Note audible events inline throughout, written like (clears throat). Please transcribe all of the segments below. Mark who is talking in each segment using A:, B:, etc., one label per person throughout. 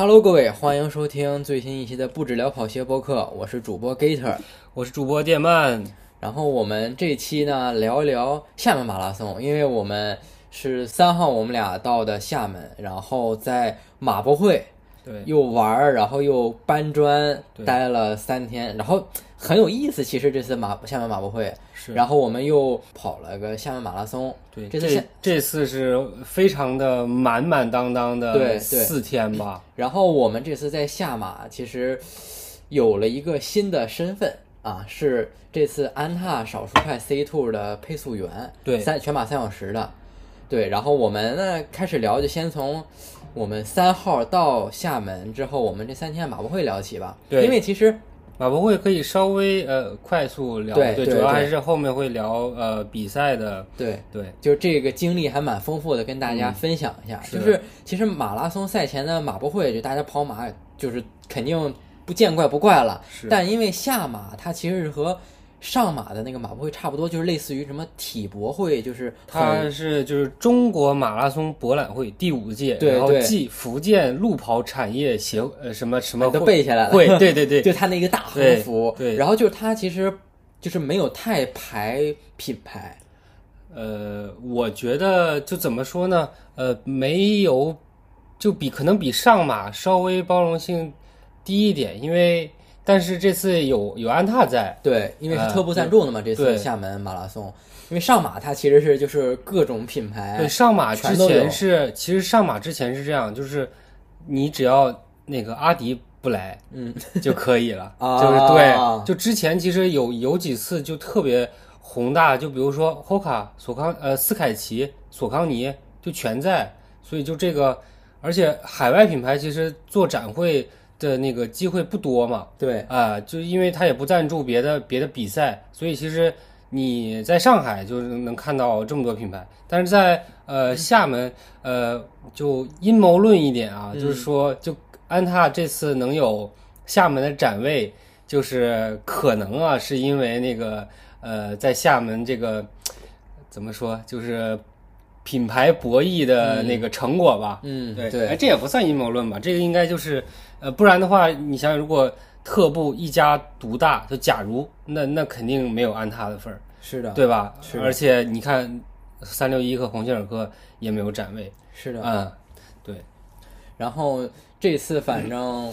A: Hello，各位，欢迎收听最新一期的不止聊跑鞋播客，我是主播 Gator。
B: 我是主播电鳗，
A: 然后我们这期呢聊一聊厦门马拉松，因为我们是三号我们俩到的厦门，然后在马博会
B: 对，
A: 又玩儿，然后又搬砖，待了三天，然后很有意思。其实这次马厦门马博会，
B: 是，
A: 然后我们又跑了个厦门马拉松，
B: 对，
A: 这次
B: 这这次是非常的满满当当的四天吧，
A: 然后我们这次在下马，其实有了一个新的身份啊，是这次安踏少数派 C Two 的配速员，
B: 对。
A: 三全马三小时的，对。然后我们呢开始聊，就先从我们三号到厦门之后，我们这三天马博会聊起吧。
B: 对。
A: 因为其实
B: 马博会可以稍微呃快速聊，
A: 对对
B: 主要还是后面会聊呃比赛的，
A: 对，
B: 对，
A: 就这个经历还蛮丰富的，跟大家分享一下。
B: 是
A: 就是其实马拉松赛前的马博会，就大家跑马就是肯定不见怪不怪了。
B: 是。
A: 但因为下马它其实是和上马的那个马博会差不多，就是类似于什么体博会，就是很
B: 它是就是中国马拉松博览会第五届，然后暨福建路跑产业协呃什么什么
A: 都背下来了。
B: 会，(laughs) 对对对，
A: 就它那个大横
B: 对
A: 幅，
B: 对
A: 然后就是它其实就是没有太排品牌，
B: 呃，我觉得就怎么说呢？呃，没有，就比可能比上马稍微包容性低一点，因为但是这次有有安踏在，
A: 对，因为是
B: 呃
A: 特步赞助的嘛，这次厦门马拉松，因为上马它其实是就是各种品牌
B: 对，，上马之前是其实上马之前是这样，就是你只要那个阿迪不来，
A: 嗯，(laughs)
B: 就可以了，(laughs)
A: 啊。
B: 就是对，就之前其实有有几次就特别宏大，就比如说 Hoka、索康呃斯凯奇、索康尼就全在，所以就这个，而且海外品牌其实做展会的那个机会不多嘛，
A: 对。
B: 啊、就因为他也不赞助别的别的比赛，所以其实你在上海就是能看到这么多品牌，但是在呃厦门呃就阴谋论一点啊，就是说就安踏这次能有厦门的展位，就是可能啊是因为那个呃在厦门这个怎么说就是品牌博弈的那个成果吧，
A: 嗯
B: 对，
A: 对
B: 哎，这也不算阴谋论吧？这个应该就是，呃，不然的话，你想想，如果特步一家独大，就假如那那肯定没有安踏的份儿，
A: 是的，
B: 对吧？
A: 是
B: 而且你看，三六一和鸿星尔克也没有展位，
A: 是的，
B: 嗯，对，
A: 然后这次反正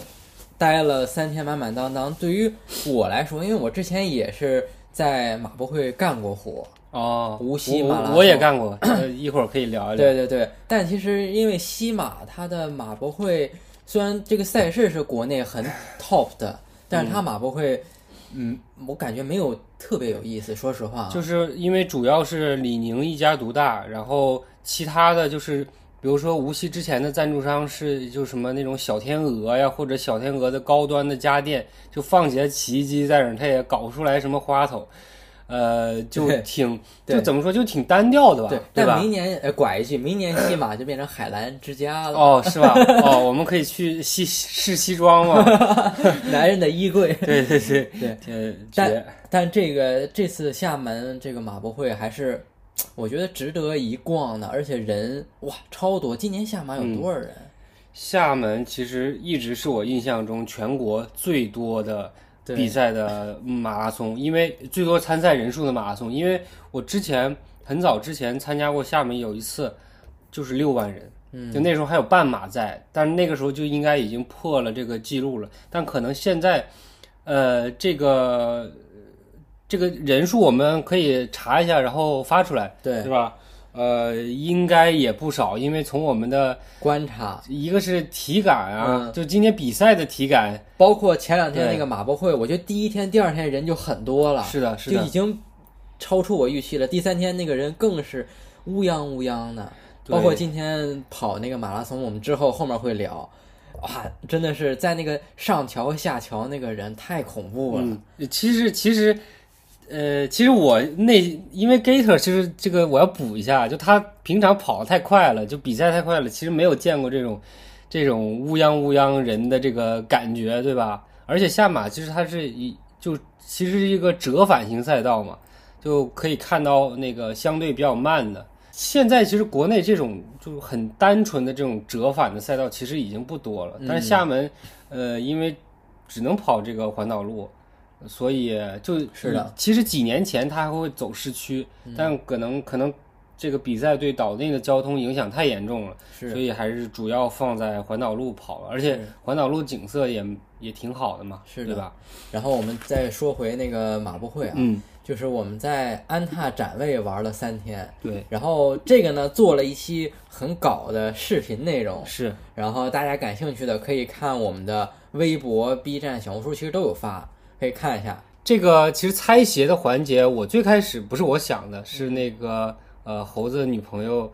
A: 待了三天满满当当。对于我来说，因为我之前也是在马博会干过活，
B: 哦，
A: 无锡
B: 我
A: 马拉松
B: 我也干过，呃一会儿可以聊一聊。
A: 对 (coughs) 对对。但其实因为西马它的马博会，虽然这个赛事是国内很 (laughs) top 的，但是它马博会，嗯，我感觉没有特别有意思。说实话啊，
B: 就是因为主要是李宁一家独大，然后其他的就是，比如说无锡之前的赞助商是就什么那种小天鹅呀，或者小天鹅的高端的家电，就放起来洗衣机在那儿，它也搞不出来什么花头，呃，就挺
A: 对
B: 就怎么说就挺单调的吧，
A: 对，
B: 对吧
A: 但？明年呃拐一句，明年西马就变成海澜之家了，
B: 哦，是吧？哦，我们可以去西试西装吗？(laughs)
A: 男人的衣柜。(laughs)
B: 对对对
A: 对，
B: 呃，
A: 但
B: 绝
A: 但这个这次厦门这个马博会还是，我觉得值得一逛的，而且人哇超多。今年厦门有多少人？
B: 厦门其实一直是我印象中全国最多的
A: 对
B: 比赛的马拉松，因为最多参赛人数的马拉松。因为我之前很早之前参加过厦门有一次，就是六万人，
A: 嗯
B: 就那时候还有半马在，但是那个时候就应该已经破了这个记录了。但可能现在，呃，这个这个人数我们可以查一下，然后发出来，
A: 对
B: 对吧？呃，应该也不少，因为从我们的
A: 观察，
B: 一个是体感啊，
A: 嗯
B: 就今天比赛的体感，
A: 包括前两天那个马博会，我觉得第一天、第二天人就很多了，
B: 是的，是的，
A: 就已经超出我预期了。第三天那个人更是乌泱乌泱的，包括今天跑那个马拉松，我们之后后面会聊。哇，真的是在那个上桥下桥那个人太恐怖了。
B: 嗯，其实其实，呃，其实我那因为 Gator 其实这个我要补一下，就他平常跑得太快了，就比赛太快了，其实没有见过这种这种乌泱乌泱人的这个感觉，对吧？而且下马其实它是一就其实是一个折返型赛道嘛，就可以看到那个相对比较慢的。现在其实国内这种就是很单纯的这种折返的赛道其实已经不多了，但是厦门，呃，因为只能跑这个环岛路，所以就是
A: 的。
B: 其实几年前他还会走市区，但可能可能这个比赛对岛内的交通影响太严重了，所以还是主要放在环岛路跑了。而且环岛路景色也也挺好的嘛，
A: 是
B: 对吧？
A: 然后我们再说回那个马博会啊。
B: 嗯。
A: 就是我们在安踏展位玩了三天，
B: 对，
A: 然后这个呢做了一期很搞的视频内容，
B: 是，
A: 然后大家感兴趣的可以看我们的微博、B 站、小红书，其实都有发，可以看一下。
B: 这个其实猜鞋的环节，我最开始不是我想的，是那个呃猴子女朋友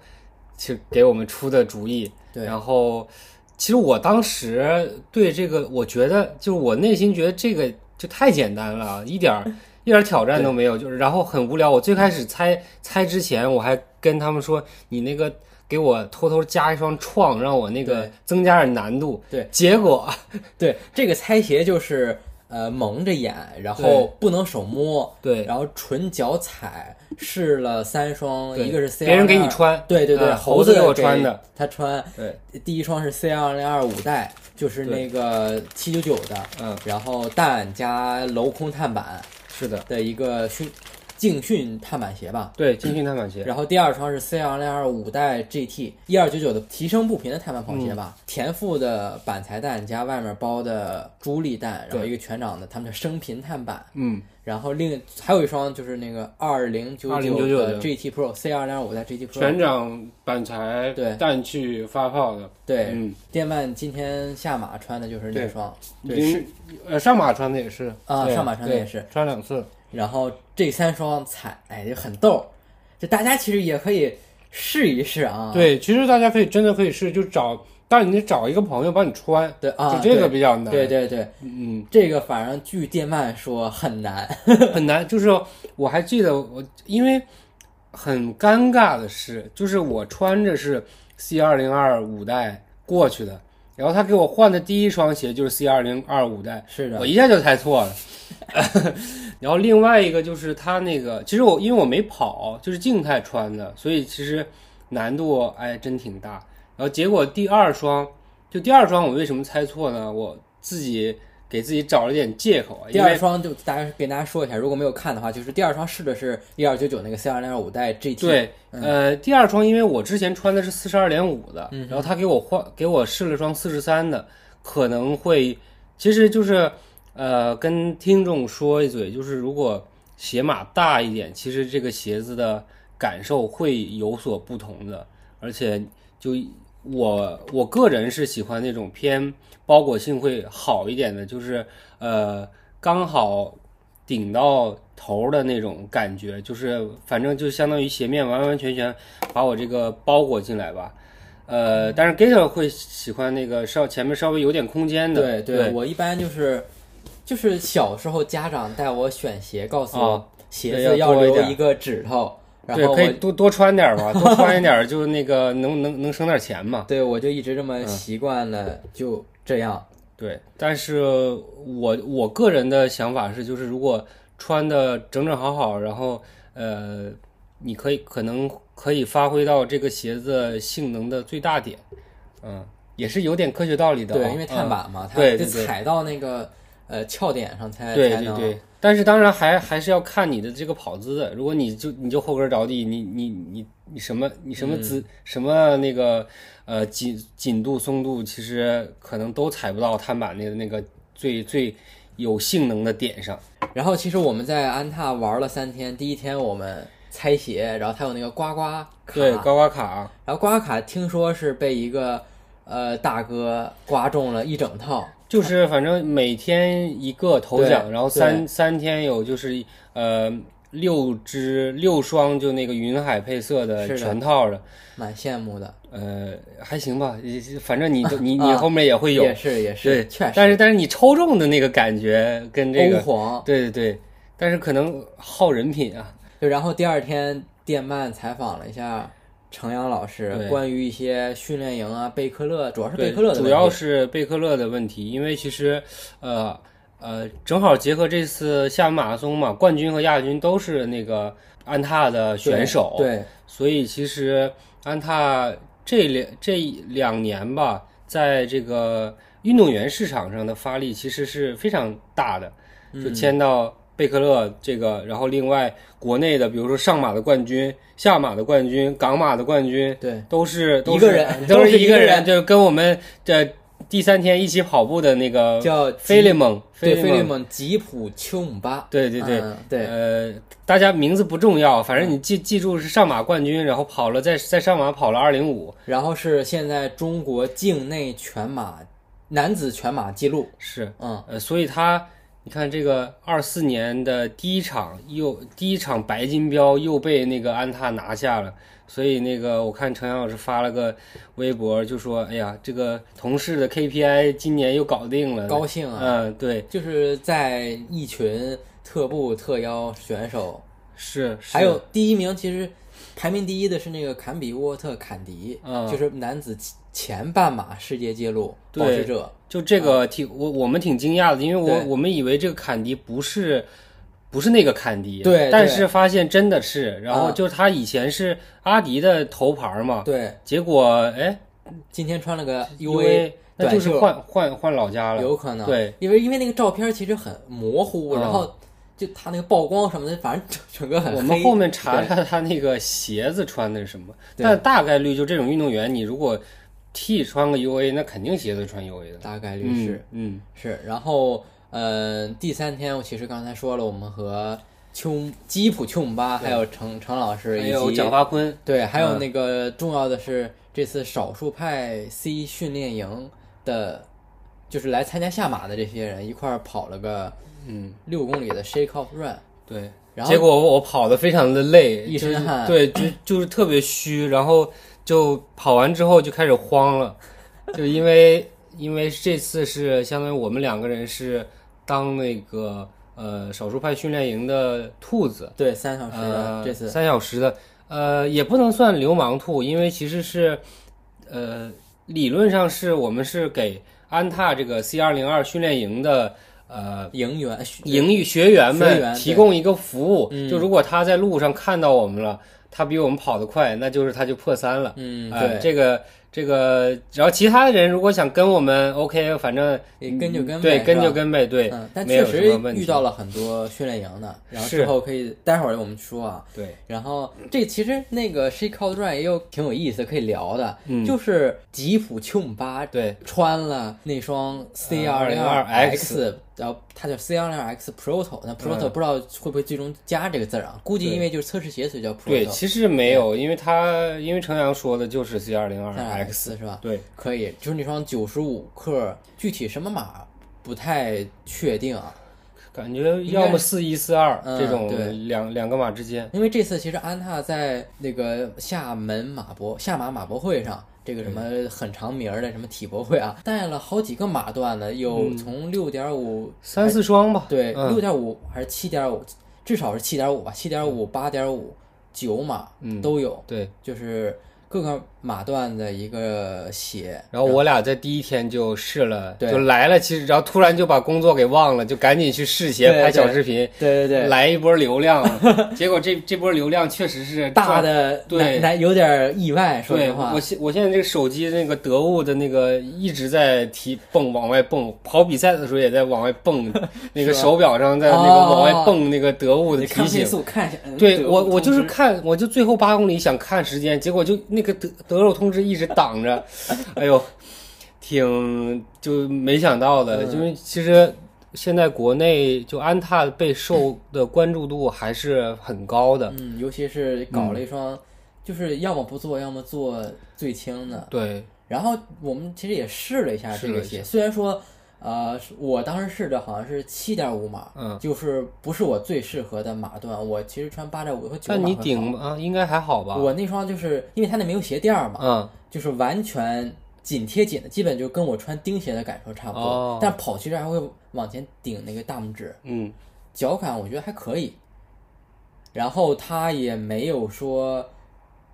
B: 去给我们出的主意，
A: 对，
B: 然后其实我当时对这个，我觉得就是我内心觉得这个就太简单了，(laughs) 一点儿。一点挑战都没有，就是然后很无聊。我最开始猜猜之前，我还跟他们说：“你那个给我偷偷加一双创，让我那个增加点难度。”
A: 对，
B: 结果 (laughs)
A: 对这个猜鞋就是呃蒙着眼，然后不能手摸，
B: 对，
A: 然后纯脚踩。试了三双，一个是 C，
B: 别人给你穿，
A: 对对对，
B: 猴
A: 子给
B: 我穿的，
A: 他穿。
B: 对，
A: 第一双是 C 二零二五代，就是那个七九九的，
B: 嗯，
A: 然后氮加镂空碳板。
B: 是的，
A: 的一个训竞训碳板鞋吧，
B: 对，竞训碳板鞋。
A: 然后第二双是 C 二零二五代 GT 一二九九的提升步频的碳板跑鞋吧，田馥的板材蛋加外面包的朱粒蛋，然后一个全掌的他们的升频碳板，
B: 嗯，
A: 然后另还有一双就是那个二零九
B: 九
A: 的 GT Pro C 二零二五代 GT Pro
B: 全掌板材
A: 对。
B: 蛋去发泡的，
A: 对，
B: 嗯，
A: 电鳗今天下马穿的就是那双，
B: 对是呃上马穿的也是。
A: 啊上马穿的也是。
B: 穿两次。
A: 然后这三双踩，哎，就很逗，就大家其实也可以试一试啊。
B: 对，其实大家可以真的可以试，就找，但你得找一个朋友帮你穿。
A: 对啊，
B: 就这个比较难。
A: 对对对，
B: 嗯，
A: 这个反正据电鳗说很难，(laughs)
B: 很难。就是我还记得我，因为很尴尬的是，就是我穿着是 C 二零二五代过去的，然后他给我换的第一双鞋就是 C 二零二五代，
A: 是的，
B: 我一下就猜错了。(laughs) 然后另外一个就是他那个，其实我因为我没跑，就是静态穿的，所以其实难度哎真挺大。然后结果第二双，就第二双我为什么猜错呢？我自己给自己找了点借口啊。
A: 第二双就大家跟大家说一下，如果没有看的话，就是第二双试的是一二九九那个 C 二零二五代 GT。
B: 对，呃，第二双因为我之前穿的是四十二点五的，然后他给我换给我试了双四十三的，可能会其实就是。呃，跟听众说一嘴，就是如果鞋码大一点，其实这个鞋子的感受会有所不同的。而且，就我我个人是喜欢那种偏包裹性会好一点的，就是呃刚好顶到头的那种感觉，就是反正就相当于鞋面完完全全把我这个包裹进来吧。呃，但是 Gator 会喜欢那个稍前面稍微有点空间的。
A: 对
B: 对，
A: 我一般就是。就是小时候家长带我选鞋，告诉我鞋子
B: 要
A: 留一个指头，然后
B: 可以多多穿点吧，多穿一点就那个能能能省点钱嘛。
A: 对，我就一直这么习惯了，就这样。
B: 对，但是我我个人的想法是，就是如果穿的整整好好，然后呃，你可以可能可以发挥到这个鞋子性能的最大点，嗯，也是有点科学道理的。
A: 对，因为碳板嘛，它
B: 得
A: 踩到那个。呃，翘点上才
B: 对对对，但是当然还还是要看你的这个跑姿的。如果你就你就后跟着地，你你你你什么你什么姿什么那个呃紧紧度松度，其实可能都踩不到碳板那个那个最最有性能的点上。
A: 然后其实我们在安踏玩了三天，第一天我们猜鞋，然后它有那个刮刮卡，
B: 对刮刮卡，
A: 然后刮刮卡听说是被一个呃大哥刮中了一整套。
B: 就是反正每天一个头奖，然后三三天有就是呃六只六双就那个云海配色的全套
A: 的，蛮羡慕的。
B: 呃，还行吧，反正你你你后面也会有，
A: 也是也是，
B: 对，
A: 确实。
B: 但是但是你抽中的那个感觉跟这个对对对，但是可能耗人品啊。
A: 就然后第二天电鳗采访了一下。程阳老师关于一些训练营啊，贝克勒主要是贝克勒的
B: 主要是贝克勒的问题，因为其实，呃呃，正好结合这次厦门马拉松嘛，冠军和亚军都是那个安踏的选手，
A: 对，
B: 所以其实安踏这两这两年吧，在这个运动员市场上的发力其实是非常大的，就签到贝克勒这个，然后另外国内的，比如说上马的冠军、下马的冠军、港马的冠军，
A: 对，
B: 都是都
A: 一个
B: 是
A: 人
B: 都
A: 都是一个
B: 人，
A: 人
B: 就跟我们这第三天一起跑步的那个
A: 叫
B: 菲利蒙，
A: 对，菲利蒙吉普丘姆巴，
B: 对对对，
A: 嗯对，
B: 呃，大家名字不重要，反正你记记住是上马冠军，然后跑了在在上马跑了二零五，
A: 然后是现在中国境内全马男子全马记录，
B: 是，
A: 嗯，
B: 呃，所以他你看这个二四年的第一场又第一场白金标又被那个安踏拿下了，所以那个我看程阳老师发了个微博，就说哎呀，这个同事的 KPI 今年又搞定了，
A: 高兴啊！
B: 嗯，对，
A: 就是在一群特步特邀选手，
B: 是，是
A: 还有第一名，其实排名第一的是那个坎比沃特坎迪，
B: 嗯
A: 就是男子前半马世界纪录保
B: 对
A: 持者，
B: 就这个挺我我们挺惊讶的，因为我我们以为这个坎迪不是不是那个坎迪，
A: 对对。
B: 但是发现真的是，然后
A: 啊。
B: 就他以前是阿迪的头牌嘛，
A: 对，
B: 结果哎
A: 今天穿了个
B: UA 那就是换换换老家了，
A: 有可能，
B: 对，
A: 因为因为那个照片其实很模糊，
B: 嗯
A: 然后就他那个曝光什么的，反正整整个很黑。
B: 我们后面查
A: 对。
B: 查他那个鞋子穿的是什么，
A: 对。
B: 但大概率就这种运动员，你如果替穿个 UA，那肯定鞋子穿 UA 的，
A: 大概率是、
B: 嗯
A: 是，然后呃，第三天我其实刚才说了，我们和丘基普丘姆巴还有程程老师
B: 嗯，还
A: 以及
B: 有蒋发坤，
A: 对，还有
B: 嗯。
A: 那个重要的是这次少数派 C 训练营的，就是来参加下马的这些人一块儿跑了个
B: 嗯，
A: 六公里的 Shake Off Run，
B: 对。
A: 然后
B: 结果我跑的非常的累，
A: 一身汗。
B: 对，就就是特别虚，然后就跑完之后就开始慌了，就因为 (laughs) 因为这次是相当于我们两个人是当那个呃少数派训练营的兔子，
A: 对三小时的、
B: 呃，
A: 这次。
B: 三小时的，呃，也不能算流氓兔，因为其实是，呃，理论上是我们是给安踏这个 C 二零二训练营的呃
A: 营员
B: 营育学员们提供一个服务，
A: 嗯。
B: 就如果他在路上看到我们了，他比我们跑得快，那就是他就破三了。
A: 嗯
B: 哎
A: 对，
B: 这个这个，然后其他的人如果想跟我们，OK，反正
A: 也跟就跟呗
B: 对，跟就跟呗，对，
A: 嗯，但确实遇到了很多训练营的，然后
B: 是。
A: 之后可以待会儿我们说啊。
B: 对，
A: 然后这其实那个 Shake Out Run 也有挺有意思可以聊的，
B: 嗯。
A: 就是吉普丘姆巴
B: 对，
A: 穿了那双 C 二零
B: 202X
A: 然后它叫 C 二零 X Proto，那 Proto
B: 嗯
A: 不知道会不会最终加这个字儿啊？估计因为就是测试鞋所以叫，Proto。对。
B: 其实没有，因为他因为程阳说的就是 C 二零二
A: X，X 是吧？
B: 对，
A: 可以，就是那双九十五克，具体什么码不太确定啊。
B: 感觉要么四一四二
A: 嗯
B: 这种
A: 对。
B: 两两个码之间，
A: 因为这次其实安踏在那个厦门马博厦马马博会上，这个什么很长名儿的什么体博会啊，带了好几个码段的，有从六点五
B: 三四双吧，
A: 对
B: 嗯。
A: 六点五还是七点五，至少是七点五吧，七点五、八点五、九码
B: 嗯。
A: 都有，
B: 对。
A: 就是各个马段的一个鞋。
B: 然后我俩在第一天就试了，
A: 对
B: 就来了，其实然后突然就把工作给忘了，就赶紧去试鞋拍小视频，
A: 对对对，
B: 来一波流量。(laughs) 结果这这波流量确实是
A: 大的
B: 对
A: 有点意外，说实话
B: 我。现我现在这个手机那个得物的那个一直在提蹦往外蹦，跑比赛的时候也在往外蹦，(laughs) 那个手表上在那个
A: 哦
B: 往外蹦那个得物的提醒。
A: 看一下，嗯
B: 对我我就是看我就最后八公里想看时间，结果就那个得得肉通知一直挡着，(laughs) 哎呦，挺就没想到的，
A: 嗯。
B: 因为其实现在国内就安踏被受的关注度还是很高的，
A: 嗯，尤其是搞了一双，就是要么不做，要么做最轻的。
B: 对，
A: 然后我们其实也试了一下这个鞋，虽然说，呃，我当时试的好像是七点五码，
B: 嗯，
A: 就是不是我最适合的码段。我其实穿八点五和九码
B: 但你顶啊应该还好吧？
A: 我那双就是因为它那没有鞋垫儿嘛，
B: 嗯。
A: 就是完全紧贴紧的，基本就跟我穿钉鞋的感受差不多。
B: 哦
A: 但跑其实还会往前顶那个大拇指，
B: 嗯
A: 脚感我觉得还可以。然后它也没有说，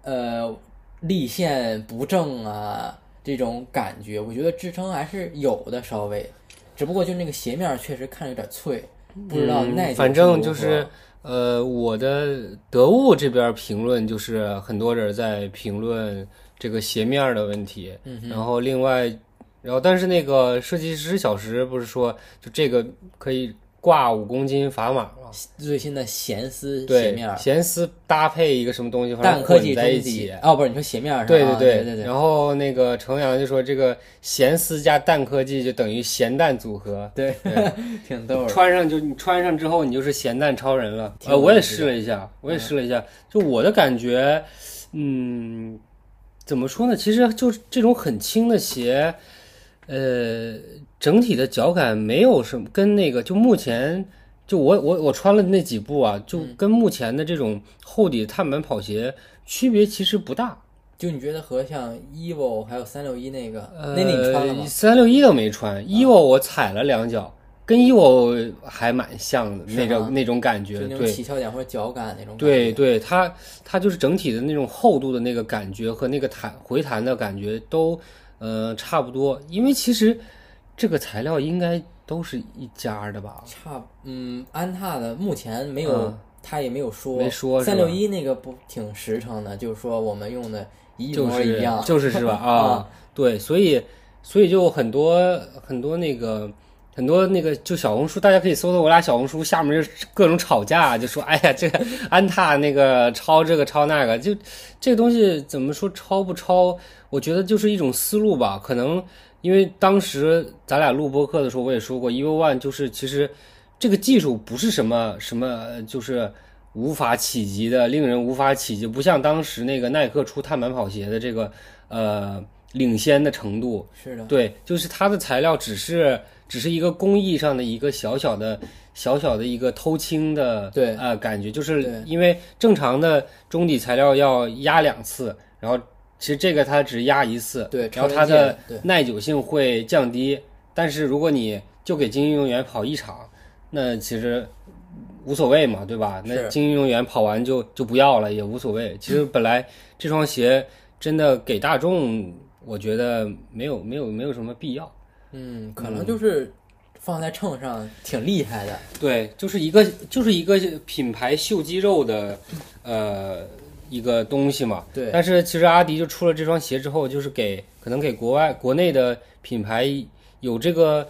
A: 呃，立线不正啊这种感觉，我觉得支撑还是有的，稍微只不过就那个鞋面确实看着有点脆，不知道
B: 嗯
A: 耐久
B: 反正就是呃，我的得物这边评论就是很多人在评论这个鞋面的问题，
A: 嗯
B: 然后另外，然后但是那个设计师小石不是说就这个可以挂五公斤砝码吗？
A: 最新的咸丝鞋面，儿，
B: 咸丝搭配一个什么东西，反正
A: 氮科技
B: 混在一起。
A: 哦，不是你说鞋面儿是吧？
B: 对
A: 啊对对
B: 对然后那个程阳就说这个咸丝加蛋科技就等于咸蛋组合，
A: 对，(laughs) 挺逗的。
B: 穿上就你穿上之后，你就是咸蛋超人了。
A: 挺
B: 呃，我也试了一下，我也试了一下，就我的感觉，嗯，怎么说呢？其实就是这种很轻的鞋，呃，整体的脚感没有什么跟那个就目前就我我我穿了那几步啊，就
A: 嗯
B: 跟目前的这种厚底碳板跑鞋区别其实不大。
A: 就你觉得和像 EVO 还有三六一那个，
B: 呃，
A: 那那你穿了吗？
B: 三六一都没穿，EVO 我踩了两脚，跟 EVO 还蛮像的那种那种感觉，
A: 就那种
B: 对。
A: 起翘点或者脚感那种感觉。
B: 对对，它它就是整体的那种厚度的那个感觉和那个弹回弹的感觉都呃差不多，因为其实这个材料应该都是一家的吧？
A: 差嗯，安踏的目前没有，
B: 嗯
A: 他也没有说。
B: 没说
A: 三六一那个不挺实诚的，就是说我们用的一模一样。
B: 就是 (laughs) 是吧？啊
A: 啊，
B: 对，所以所以就很多很多那个。很多那个就小红书，大家可以搜搜我俩小红书，下面就各种吵架，就说哎呀，这个安踏那个抄这个抄那个，就这个东西怎么说抄不抄？我觉得就是一种思路吧。可能因为当时咱俩录播课的时候，我也说过，Evo One 就是其实这个技术不是什么什么，呃就是无法企及的，令人无法企及，不像当时那个耐克出碳板跑鞋的这个呃领先的程度。
A: 是的，
B: 对，就是它的材料只是只是一个工艺上的一个小小的小小的一个偷轻的
A: 对。
B: 呃感觉，就是因为正常的中底材料要压两次，然后其实这个它只压一次，
A: 对
B: 然后它的耐久性会降低，但是如果你就给精英运动员跑一场，那其实。无所谓嘛，对吧？那精英运动员跑完就就不要了，也无所谓。其实本来这双鞋真的给大众，我觉得没有没有没有什么必要。
A: 嗯，可能就是放在秤上挺厉害的。
B: 对，就是一个就是一个品牌秀肌肉的，呃，一个东西嘛。
A: 对
B: 但是其实阿迪就出了这双鞋之后，就是给可能给国外国内的品牌有这个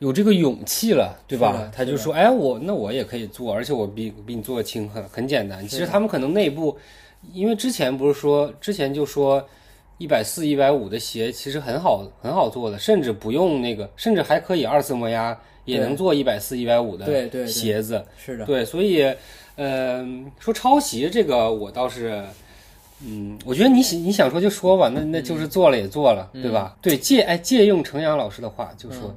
B: 有这个勇气了，对吧？他就说，哎，我那我也可以做，而且我比比你做的轻，很很简单。其实他们可能内部，因为之前不是说之前就说。一百四、一百五的鞋其实很好很好做的，甚至不用那个，甚至还可以二次磨压，也能做一百四、一百五的鞋子。
A: 是的，
B: 对，所以，呃，说抄袭这个，我倒是，嗯，我觉得你想你想说就说吧，那那就是做了也做了，对吧？对，借哎借用程阳老师的话，就说、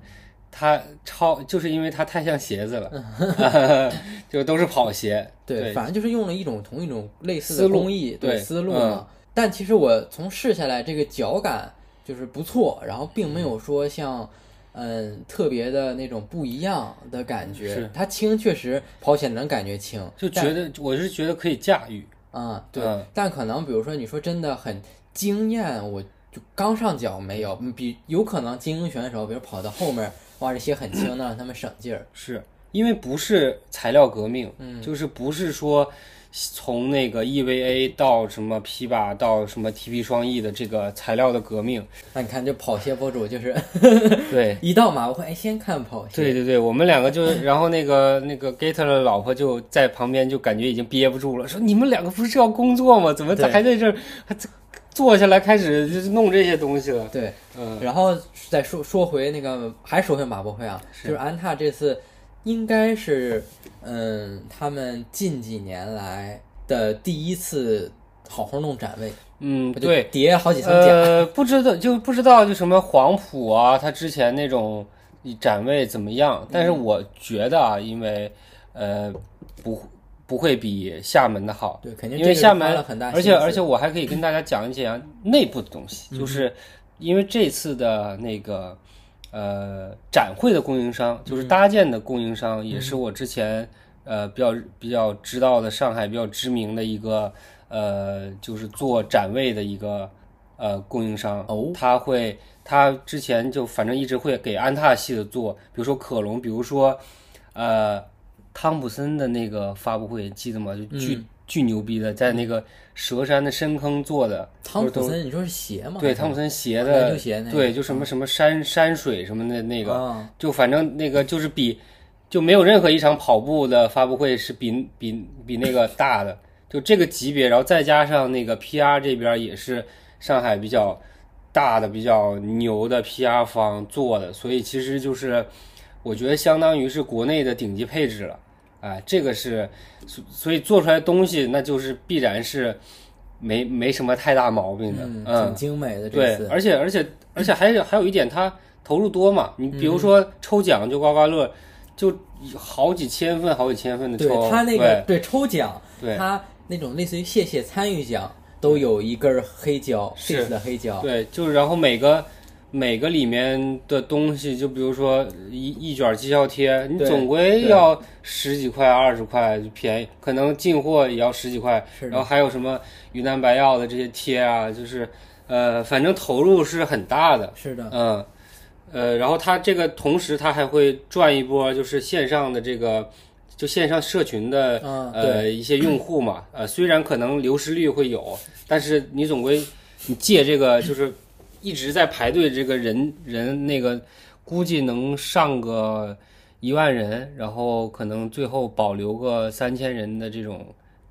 B: 他抄，就是因为他太像鞋子了，(laughs) (laughs) 就都是跑鞋。
A: 对，反正就是用了一种同一种类似的工艺，
B: 对
A: 思路
B: 嗯
A: 嘛。但其实我从试下来，这个脚感就是不错，然后并没有说像，嗯，特别的那种不一样的感觉
B: 是。
A: 它轻，确实跑起来能感觉轻，
B: 就觉得我是觉得可以驾驭，
A: 啊、对。
B: 嗯
A: 但可能比如说你说真的很惊艳，我就刚上脚没有，嗯比有可能精英选手，比如跑到后面，哇，这鞋很轻，那让他们省劲儿。
B: 是因为不是材料革命，
A: 嗯
B: 就是不是说从那个 EVA 到什么 P 八到什么 TP 双翼的这个材料的革命，
A: 那你看这跑鞋博主就是 (laughs)
B: 对。
A: 一到马博会，哎，先看跑鞋。
B: 对对对，我们两个就，(laughs) 然后那个那个 Gator 的老婆就在旁边，就感觉已经憋不住了，说你们两个不是要工作吗？怎么还在这儿还坐下来开始就是弄这些东西了？
A: 对，
B: 嗯，
A: 然后再说说回那个，还说回马博会啊，就是安踏这次应该是，嗯，他们近几年来的第一次好好弄展位，
B: 嗯，对，
A: 叠好几层甲，
B: 呃，不知道就不知道就什么黄埔啊，他之前那种展位怎么样？但是我觉得啊，因为呃不不会比厦门的好，
A: 对，肯定
B: 因为厦门而且而且我还可以跟大家讲一讲内部的东西，
A: 嗯
B: 就是因为这次的那个呃展会的供应商，就是
A: 嗯。
B: 搭建的供应商，也是我之前呃比较比较知道的上海比较知名的一个呃就是做展位的一个呃供应商，
A: 哦。
B: 他会他之前就反正一直会给安踏系的做，比如说可隆，比如说呃汤普森的那个发布会，记得吗？就巨、
A: 嗯
B: 巨牛逼的，在那个蛇山的深坑做的，
A: 汤普森，你说是鞋吗？
B: 对汤普森鞋的对，就什么什么山山水什么的那个，
A: 啊
B: 就反正那个就是比就没有任何一场跑步的发布会是比比比那个大的，就这个级别，然后再加上那个 PR 这边也是上海比较大的、比较牛的 PR 方做的，所以其实就是我觉得相当于是国内的顶级配置了，哎，这个是所所以做出来的东西那就是必然是没没什么太大毛病的，
A: 嗯，挺精美的这
B: 对，
A: 次。
B: 而且而且而且还有还有一点，它投入多嘛。你比如说抽奖，就刮刮乐，就好几千份、好几千份的
A: 对
B: 抽。
A: 他那个对抽奖，
B: 对
A: 他那种类似于谢谢参与奖，都有一根黑胶
B: 是
A: 的黑胶。
B: 对，就是然后每个每个里面的东西，就比如说一一卷绩效贴，你总归要十几块、二十块就便宜，可能进货也要十几块。然后还有什么云南白药的这些贴啊，就是呃，反正投入是很大的。
A: 是的，
B: 嗯，呃，然后它这个同时它还会赚一波，就是线上的这个就线上社群的、
A: 嗯，
B: 呃，一些用户嘛，呃，虽然可能流失率会有，但是你总归你借这个就是一直在排队这个人人那个估计能上个一万人，然后可能最后保留个三千人的这种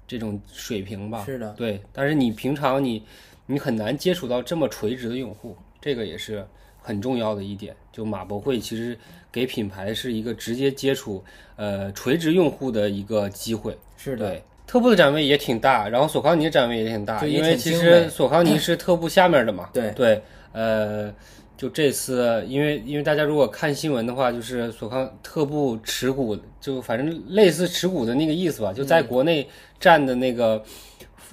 B: 这种水平吧。
A: 是的，
B: 对，但是你平常你你很难接触到这么垂直的用户，这个也是很重要的一点。就马博会其实给品牌是一个直接接触呃垂直用户的一个机会。
A: 是的，
B: 对，特步的展位也挺大，然后索康尼的展位也挺大，因为其实索康尼是特步下面的嘛。
A: 对
B: 对，呃。就这次，因为因为大家如果看新闻的话，就是索康特步持股，就反正类似持股的那个意思吧，就在
A: 嗯
B: 国内占的那个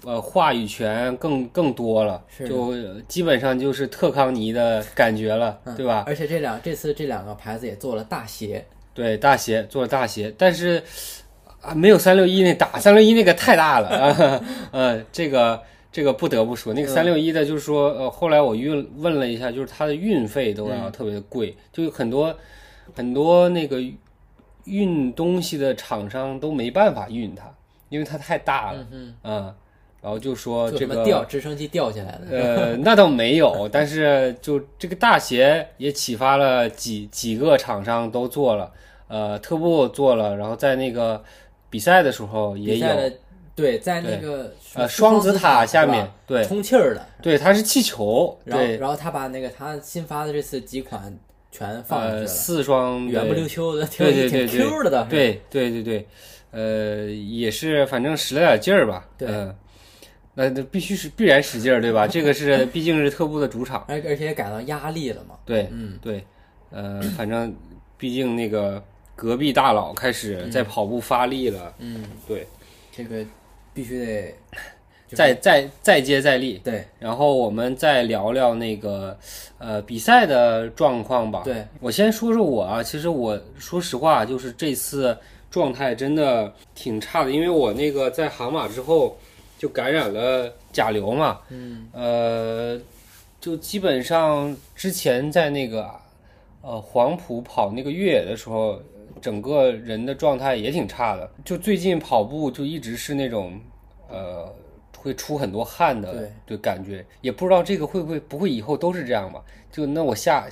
B: 呃话语权更更多了，
A: 是
B: 就呃基本上就是特康尼的感觉了，
A: 嗯
B: 对吧？
A: 而且这两这次这两个牌子也做了大鞋，
B: 对，大鞋做了大鞋，但是啊，没有三六一那大，三六一那个太大了啊，呃，这个这个不得不说，那个三六一的，就是说，呃，后来我运问了一下，就是它的运费都要特别的贵，就很多很多那个运东西的厂商都没办法运它，因为它太大了，
A: 嗯
B: 嗯，然后就说这个
A: 掉直升机掉下来的，
B: 呃，那倒没有，但是就这个大鞋也启发了几几个厂商都做了，呃，特步做了，然后在那个比赛的时候也有，
A: 对，在那个
B: 呃，
A: 双
B: 子
A: 塔
B: 下面，对。
A: 充气儿的，
B: 对，它是气球，
A: 然后
B: 对，
A: 然后他把那个他新发的这次几款全放了，
B: 四双
A: 圆不溜秋的，挺
B: 对对对
A: 挺
B: 对
A: Q 的倒是，
B: 对对对对，呃，也是反正使了点劲儿吧，
A: 对。
B: 嗯。那那必须是必然使劲儿，对吧？(laughs) 这个是毕竟是特步的主场。
A: 而而且也感到压力了嘛，
B: 对，
A: 嗯，
B: 对，呃，反正毕竟那个隔壁大佬开始在跑步发力了，
A: 嗯，
B: 对，
A: 这个必须得 (laughs) 就是
B: 再再再接再厉。
A: 对。
B: 然后我们再聊聊那个呃比赛的状况吧。
A: 对，
B: 我先说说我啊，其实我说实话，就是这次状态真的挺差的，因为我那个在杭马之后就感染了甲流嘛，
A: 嗯。
B: 呃，就基本上之前在那个呃黄埔跑那个越野的时候，整个人的状态也挺差的。就最近跑步就一直是那种呃会出很多汗的
A: 对
B: 对感觉，也不知道这个会不会不会以后都是这样吧？就那我夏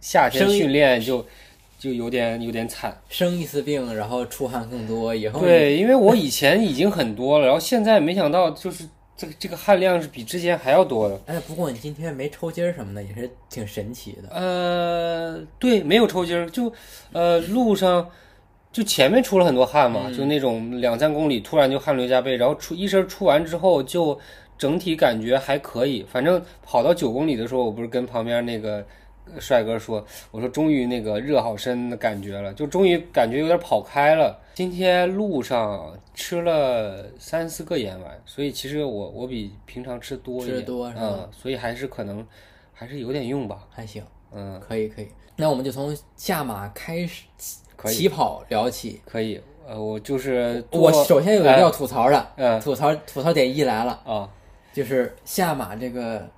B: 夏天训练就就有点有点惨。
A: 生一次病，然后出汗更多，以后
B: 对，因为我以前已经很多了，然后现在没想到就是这个这个汗量是比之前还要多的。
A: 哎，不过你今天没抽筋儿什么的，也是挺神奇的。
B: 呃，对，没有抽筋儿，就呃路上就前面出了很多汗嘛，就那种两三公里突然就汗流浃背，然后出一身出完之后就整体感觉还可以，反正跑到九公里的时候，我不是跟旁边那个呃帅哥说，我说终于那个热好身的感觉了，就终于感觉有点跑开了。今天路上吃了三四个盐丸，所以其实我我比平常吃多一点，
A: 多是吧
B: 嗯，所以还是可能还是有点用吧，
A: 还行，
B: 嗯。
A: 可以可以。那我们就从下马开始起跑聊起。
B: 可以，呃，我就是
A: 我首先有一个要吐槽的，
B: 嗯
A: 吐槽吐槽点一来了，
B: 啊，
A: 就是下马这个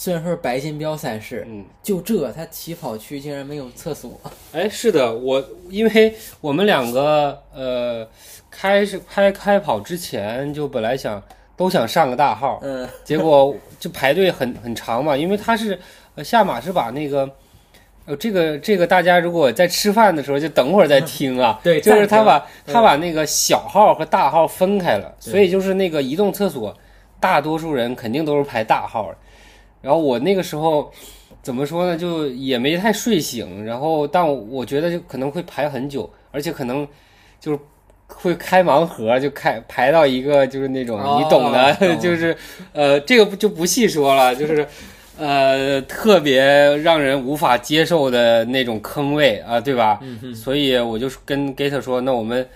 A: 虽然说是白金标赛事，
B: 嗯，
A: 就这它起跑区竟然没有厕所，(laughs)
B: 哎，是的，我因为我们两个呃开是开开跑之前就本来想都想上个大号，
A: 嗯，
B: 结果就排队很很长嘛，因为他是呃下马是把那个。呃，这个这个，大家如果在吃饭的时候就等会儿再听啊。(laughs)
A: 对
B: 就是他把
A: 嗯
B: 他把那个小号和大号分开了，所以就是那个移动厕所，大多数人肯定都是排大号。然后我那个时候怎么说呢，就也没太睡醒，然后但我觉得就可能会排很久，而且可能就是会开盲盒，就开排到一个就是那种、
A: 哦
B: 你懂的，
A: 懂 (laughs)
B: 就是呃这个不就不细说了，就是。呃，特别让人无法接受的那种坑位啊，对吧？
A: 嗯
B: 所以我就跟 Gator 说，那我们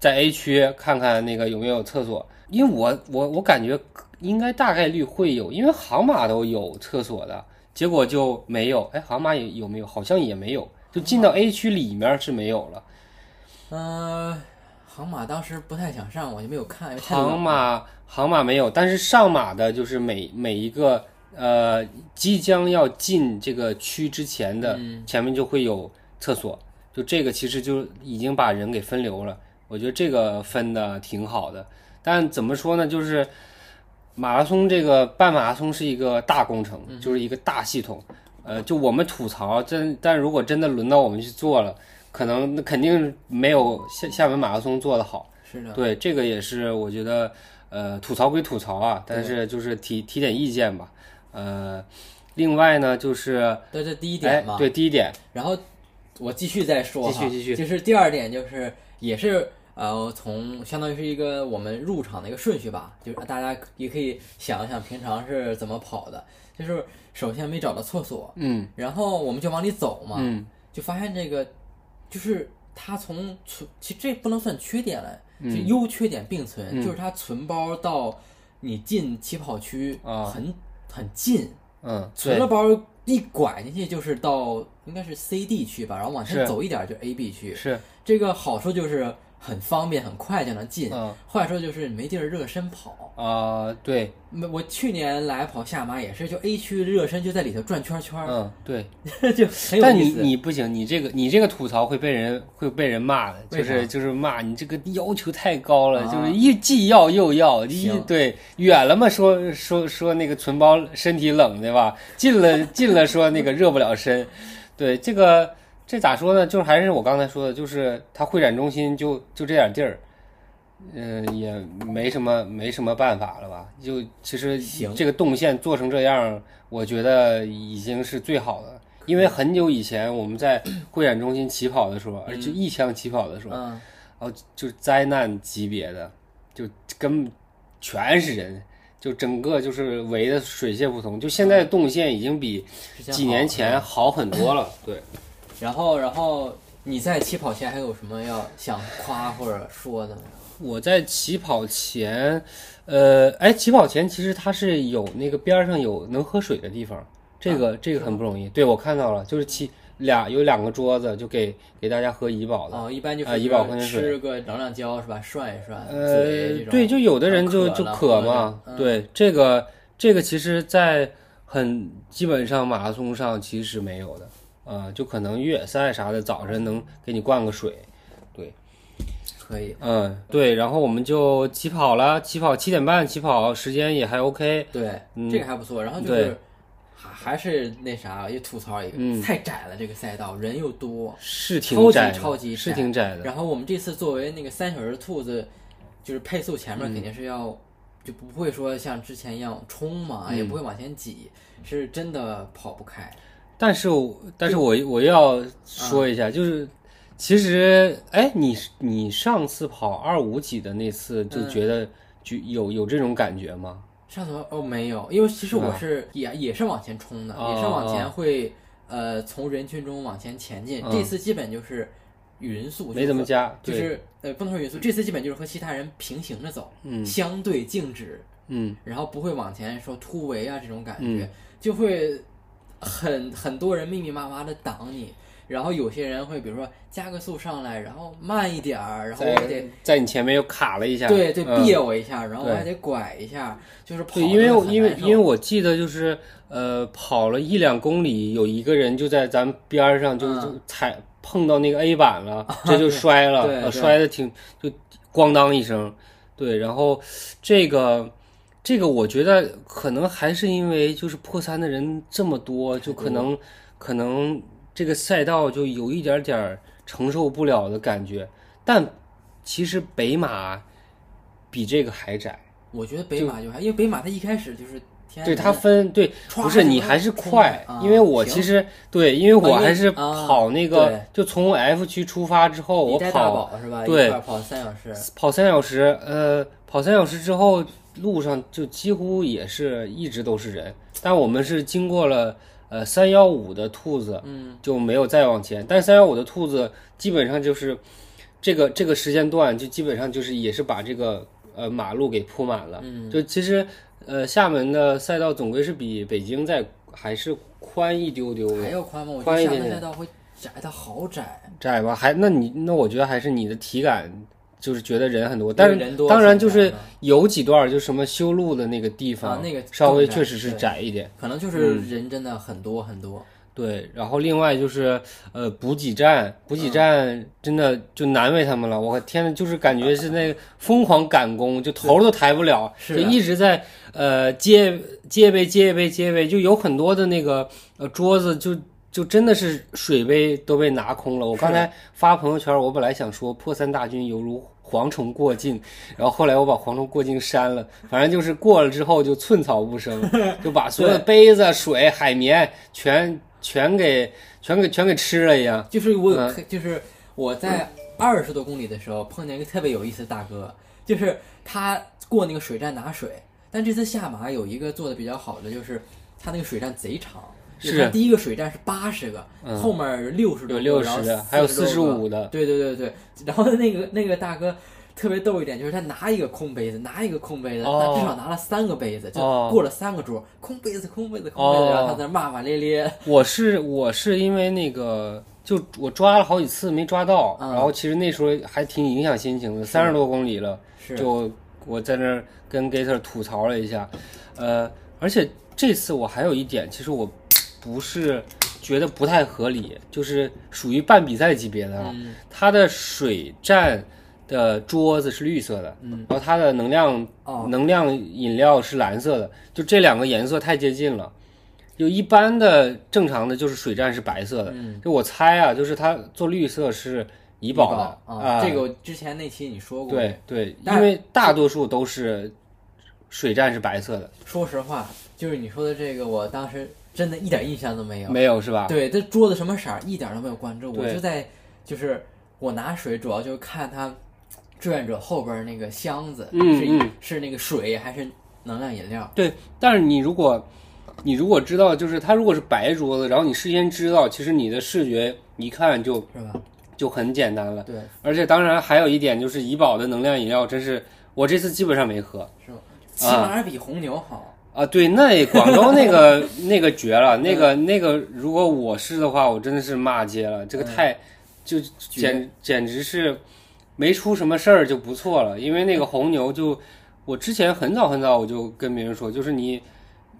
B: 在 A 区看看那个有没有厕所，因为我我我感觉应该大概率会有，因为航马都有厕所的，结果就没有。哎，航马也有没有？好像也没有，就进到 A 区里面是没有了。
A: 嗯、航马当时不太想上，我就没有看，
B: 航马航马没有，但是上马的就是每每一个呃即将要进这个区之前的、
A: 嗯
B: 前面就会有厕所，就这个其实就已经把人给分流了。我觉得这个分的挺好的，但怎么说呢，就是马拉松这个半马拉松是一个大工程，就是一个大系统。呃，就我们吐槽，真但如果真的轮到我们去做了，可能那肯定没有厦厦门马拉松做的好。
A: 是的，
B: 对，这个也是我觉得，呃，吐槽归吐槽啊，但是就是提提点意见吧。呃，另外呢，就是
A: 对这第一
B: 哎
A: 点嘛。，
B: 对，第一点，
A: 然后我继续再说哈，
B: 继续继续
A: 就是第二点就是也是呃从相当于是一个我们入场的一个顺序吧，就是大家也可以想一想平常是怎么跑的，就是首先没找到厕所，
B: 嗯。
A: 然后我们就往里走嘛，
B: 嗯。
A: 就发现这个就是它从存，其实这不能算缺点了，
B: 嗯。
A: 就优缺点并存，
B: 嗯。
A: 就是它存包到你进起跑区
B: 啊。
A: 很、很近，
B: 嗯，
A: 存了包一拐进去就是到应该是 C D 区吧，然后往前走一点就 A B 区。
B: 是，
A: 这个好处就是很方便，很快就能进；
B: 嗯。
A: 坏处就是你没地儿热身跑。
B: 啊、对，
A: 没我去年来跑下马也是，就 A 区热身就在里头转圈圈，
B: 嗯对。(laughs)
A: 就很有
B: 但你。你不行，你这个你这个吐槽会被人会被人骂的，就是就是骂你这个要求太高了，
A: 啊
B: 就是一既要又要，一对。远了嘛说说说那个存包身体冷对吧？近了近了说那个热不了身，对这个这咋说呢？就是还是我刚才说的，就是它会展中心就就这点地儿。嗯，也没什么没什么办法了吧？就其实这个动线做成这样，我觉得已经是最好的。因为很久以前我们在会展中心起跑的时候，而且一枪起跑的时候，
A: 嗯，
B: 然后就是灾难级别的，就根本全是人，就整个就是围的水泄不通。就现在动线已经比几年前好很多了。对，
A: 然后，然后你在起跑前还有什么要想夸或者说的吗？
B: 我在起跑前，呃，哎，起跑前其实它是有那个边儿上有能喝水的地方，这个、这个很不容易。对我看到了，就是起俩有两个桌子，就给给大家喝怡宝的。
A: 哦，一般就是
B: 啊怡宝矿泉水
A: 吃个能量胶是吧？涮一涮，
B: 呃对，就有的人就
A: 渴
B: 就渴嘛，
A: 嗯
B: 对，这个这个其实，在很基本上马拉松上其实是没有的，呃，就可能越野赛啥的，早晨能给你灌个水，对
A: 可以。
B: 嗯，对，然后我们就起跑了，起跑七点半起跑，时间也还 OK，
A: 对，
B: 嗯
A: 这个还不错。然后就是还还是那啥，又吐槽一个，
B: 嗯
A: 太窄了，这个赛道人又多。
B: 是挺
A: 超级
B: 窄的，
A: 超级
B: 是
A: 窄
B: 挺窄的，
A: 然后我们这次作为那个三小时兔子，就是配速前
B: 嗯
A: 面肯定是要，就不会说像之前一样冲嘛，也不
B: 嗯
A: 会往前挤，是真的跑不开。
B: 但是我，但是我我要说一下，就是其实，哎，你你上次跑二五几的那次，就
A: 嗯
B: 觉得就有有这种感觉吗？
A: 上次哦没有，因为其实我是也也是往前冲的，
B: 哦
A: 也是往前会呃从人群中往前前进。
B: 嗯
A: 这次基本就是匀速，
B: 没怎么加，
A: 就，是呃不能说匀速，这次基本就是和其他人平行着走，
B: 嗯。
A: 相对静止，
B: 嗯。
A: 然后不会往前说突围啊这种感觉，
B: 嗯。
A: 就会很很多人密密麻麻的挡你。然后有些人会比如说加个速上来，然后慢一点儿，然后我
B: 在
A: 得
B: 在你前面又卡了一下，
A: 对对
B: 嗯
A: 别我一下，然后我还得拐一下，就是跑
B: 对，因为因为因为我记得就是呃跑了一两公里，有一个人就在咱们边儿上就
A: 嗯
B: 就踩碰到那个 A 板了，这就摔了，摔的挺就咣当一声，对，然后这个。这个我觉得可能还是因为就是破三的人这么多，就可能可能这个赛道就有一点点儿承受不了的感觉，但其实北马比这个还窄。
A: 我觉得北马就还，因为北马它一开始就是天
B: 对它分对，不是你还是快
A: 啊，
B: 因为我其实对，因为我还是
A: 啊
B: 跑那个，就从 F 区出发之后，我跑
A: 是吧？
B: 对
A: 跑三小时，
B: 跑三小时，呃，跑三小时之后，路上就几乎也是一直都是人，但我们是经过了呃三幺五的兔子，
A: 嗯，
B: 就没有再往前，但三幺五的兔子基本上就是这个这个时间段，就基本上就是也是把这个呃马路给铺满了，
A: 嗯，
B: 就其实呃厦门的赛道总归是比北京在还是宽一丢丢的
A: 还。要宽吗？我觉得厦门赛道会窄的好窄，
B: 窄吧？还那你那我觉得还是你的体感就是觉得人很多，但是当然就是有几段就什么修路的那个地方，
A: 啊那个
B: 稍微确实是窄一点。
A: 可能就是
B: 嗯
A: 人真的很多很多。
B: 对，然后另外就是呃补给站，补
A: 嗯
B: 给站真的就难为他们了。我天呐，就是感觉是那个疯狂赶工，就头都抬不了，(laughs) 就一直在呃接接杯接杯接杯，就有很多的那个呃桌子就就真的是水杯都被拿空了。我刚才发朋友圈，我本来想说破三大军犹如蝗虫过境，然后后来我把蝗虫过境删了，反正就是过了之后就寸草不生，(laughs) 就把所有的杯子、水、海绵全全给全给全给吃了一样。
A: 就是我就是我在二十多公里的时候碰见一个特别有意思的大哥，就是他过那个水站拿水，但这次下马有一个做的比较好的，就是他那个水站贼长。
B: 是。
A: 第一个水站是八十个，
B: 嗯。
A: 后面六十多
B: 有
A: 个，然后
B: 60的还有
A: 40多个
B: 45的。
A: 对对对对，然后那个那个大哥特别逗一点，就是他拿一个空杯子，拿一个空杯子，
B: 哦。
A: 他至少拿了三个杯子，就
B: 哦。
A: 过了三个桌，空杯子空杯子空杯子，
B: 哦
A: 然后他在那骂骂咧咧，
B: 我是我是因为那个，就我抓了好几次没抓到，
A: 嗯。
B: 然后其实那时候还挺影响心情的，三十多公里了，
A: 是。
B: 就我在那儿跟 Gator 吐槽了一下，呃，而且这次我还有一点，其实我不是觉得不太合理，就是属于半比赛级别的啊，
A: 嗯。
B: 它的水站的桌子是绿色的，
A: 嗯，
B: 然后它的能量
A: 哦。
B: 能量饮料是蓝色的，就这两个颜色太接近了。就一般的正常的就是水站是白色的，
A: 嗯。
B: 就我猜啊，就是它做绿色是怡宝的。
A: 啊，这个之前那期你说过，
B: 对对，因为大多数都是水站是白色的，
A: 说实话，就是你说的这个，我当时真的一点印象都没有。
B: 没有是吧？
A: 对，这桌子什么色儿一点都没有关注，我就在就是我拿水主要就是看他志愿者后边儿那个箱子，是一
B: 嗯嗯
A: 是那个水还是能量饮料？
B: 对，但是你如果你如果知道，就是他如果是白桌子，然后你事先知道，其实你的视觉一看就是
A: 吧？
B: 就很简单了。
A: 对，
B: 而且当然还有一点就是怡宝的能量饮料，真是我这次基本上没喝
A: 是吧？起码比红牛好。
B: 啊。对，那广州那个那个绝了，那个那个如果我是的话，我真的是骂街了，这个太就简简直是没出什么事儿就不错了，因为那个红牛就我之前很早很早我就跟别人说，就是你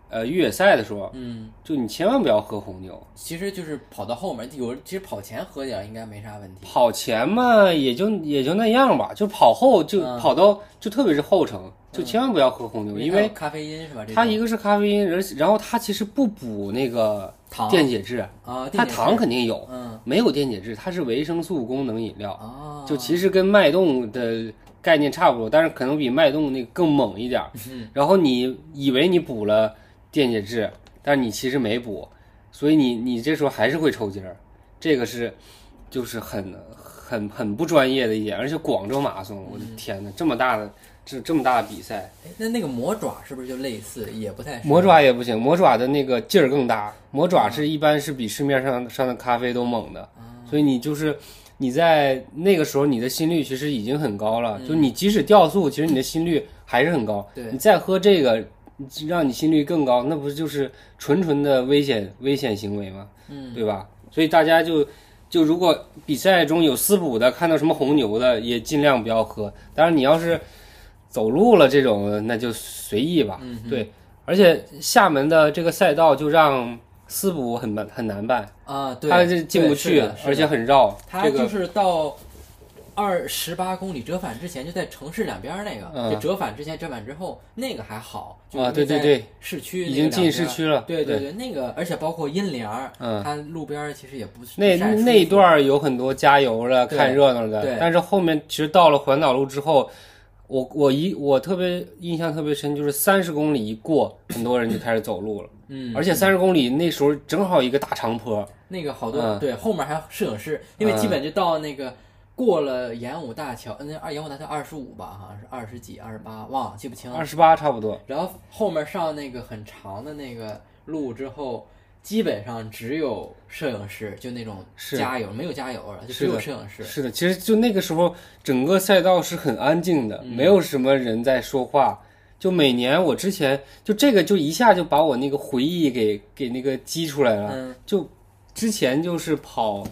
B: 呃越野赛的时候，
A: 嗯，
B: 就你千万不要喝红牛。
A: 其实就是跑到后面，有其实跑前喝点儿应该没啥问题。
B: 跑前嘛，也就也就那样吧，就跑后就
A: 嗯
B: 跑到就特别是后程，就千万不要喝红牛，因为
A: 咖啡因是吧？
B: 它一个是咖啡因，而然后它其实不补那个电解质，
A: 啊，
B: 它糖肯定有，
A: 嗯
B: 没有电解质，它是维生素功能饮料，
A: 啊，
B: 就其实跟脉动的概念差不多，但是可能比脉动那个更猛一点儿。
A: 嗯 (laughs)
B: 然后你以为你补了电解质，但是你其实没补，所以你你这时候还是会抽筋儿，这个是就是很很很不专业的一点。而且广州马拉松，我的天呐，这么大的这这么大的比赛，
A: 哎，那那个魔爪是不是就类似，也不太是
B: 魔爪也不行，魔爪的那个劲儿更大，魔爪是一般是比市面上上的咖啡都猛的，所以你就是你在那个时候你的心率其实已经很高了，就你即使掉速，其实你的心率还是很高，
A: 对
B: 你再喝这个，让你心率更高，那不就是纯纯的危险危险行为吗？
A: 嗯，
B: 对吧？所以大家就就如果比赛中有私补的，看到什么红牛的，也尽量不要喝。当然，你要是走路了这种，那就随意吧。
A: 嗯
B: 对，而且厦门的这个赛道就让私补很难很难办，
A: 啊，对，
B: 它这进不去而且很绕。这个
A: 它就是到二十八公里折返之前，就在城市两边那个，
B: 嗯
A: 就折返之前、折返之后那个还好，
B: 啊对对对
A: 市区
B: 已经进市
A: 区。
B: 了。
A: 对对对，那个而且包括阴凉它路边其实也不是
B: 那那一段有很多加油的、看热闹的
A: 对，
B: 但是后面其实到了环岛路之后，我我一我特别印象特别深，就是三十公里一过，很多人就开始走路了，
A: 嗯，
B: 而且三十公里那时候正好一个大长坡，
A: 那个好多、
B: 嗯
A: 对后面还有摄影师，因为基本就到那个过了演武大桥，那二演武大桥二十五吧，好像是二十几、二十八，忘了记不清了。
B: 二十八差不多。
A: 然后后面上那个很长的那个路之后，基本上只有摄影师，就那种
B: 是
A: 加油，没有加油了，就只有摄影师。
B: 是的，其实就那个时候，整个赛道是很安静的，
A: 嗯
B: 没有什么人在说话。就每年我之前就这个就一下就把我那个回忆给给那个激出来了。
A: 嗯
B: 就之前就是跑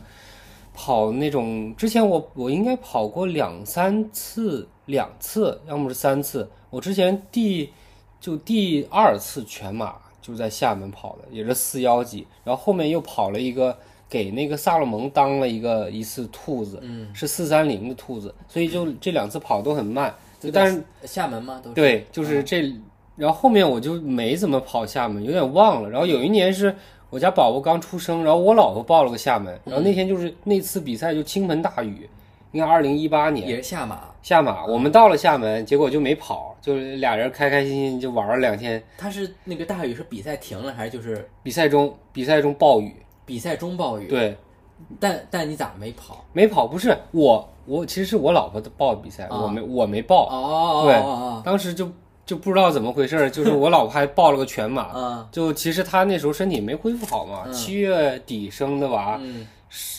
B: 跑那种，之前我我应该跑过两三次，两次，要么是三次。我之前第就第二次全马就是在厦门跑的，也是四幺几，然后后面又跑了一个给那个萨洛蒙当了一个一次兔子，
A: 嗯，
B: 是四三零的兔子，所以就这两次跑都很慢，
A: 就
B: 但是
A: 厦门吗？都是
B: 对，就是这，然后后面我就没怎么跑厦门，有点忘了。然后有一年是我家宝宝刚出生，然后我老婆报了个厦门，然后那天就是那次比赛就倾盆大雨，应该二零一八年
A: 也是下马，
B: 下马，我们到了厦门，结果就没跑，就是俩人开开心心就玩了两天。
A: 他是那个大雨是比赛停了，还是就是
B: 比赛中比赛中暴雨，
A: 比赛中暴雨？
B: 对，
A: 但但你咋没跑？
B: 没跑，不是我我其实是我老婆报的比赛，
A: 啊。
B: 我没我没报，
A: 哦，
B: 对
A: 哦哦
B: 当时就就不知道怎么回事，就是我老婆还报了个全马。
A: 哦，(laughs)
B: 就其实她那时候身体没恢复好嘛，
A: 嗯。
B: 七月底生的娃，
A: 嗯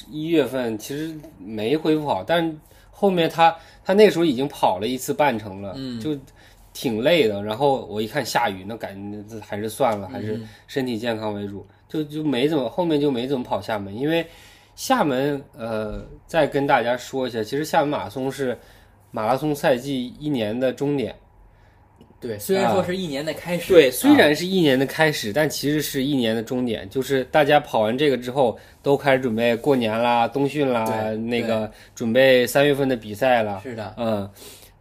B: 一月份其实没恢复好，但后面他他那时候已经跑了一次半程了，
A: 嗯
B: 就挺累的。然后我一看下雨，那感觉还是算了，还是
A: 嗯
B: 身体健康为主，就就没怎么后面就没怎么跑厦门，因为厦门呃，再跟大家说一下，其实厦门马拉松是马拉松赛季一年的终点。
A: 对，虽然说是一年的开始，
B: 啊对，
A: 啊。
B: 虽然是一年的开始，但其实是一年的终点。就是大家跑完这个之后，都开始准备过年啦、冬训啦，那个准备三月份的比赛了。
A: 是的，
B: 嗯，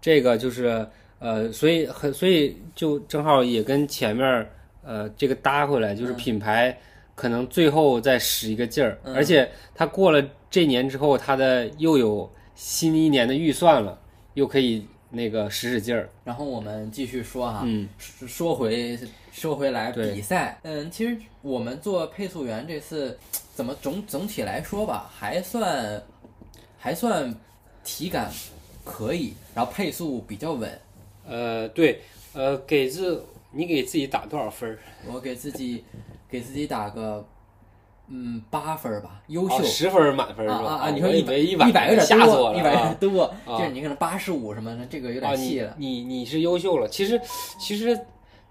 B: 这个就是呃，所以很，所以就正好也跟前面呃这个搭回来，就是
A: 嗯。
B: 品牌可能最后再使一个劲儿，
A: 嗯。
B: 而且它过了这年之后，它的又有新一年的预算了，又可以那个使使劲儿。
A: 然后我们继续说哈，
B: 嗯，
A: 说说回说回来比赛，嗯，其实我们做配速员这次怎么总总体来说吧，还算还算体感可以，然后配速比较稳。
B: 呃，对，呃，给自你给自己打多少分儿？
A: 我给自己给自己打个嗯八分儿吧，优秀。
B: 哦，十分满分是吧？
A: 啊啊啊！你说一百
B: 一百
A: 百有点多，
B: 了，
A: 一百有
B: 啊
A: 点多，
B: 啊
A: 就是你可能八十五什么的，这个有点细了。
B: 你你是优秀了。其实其实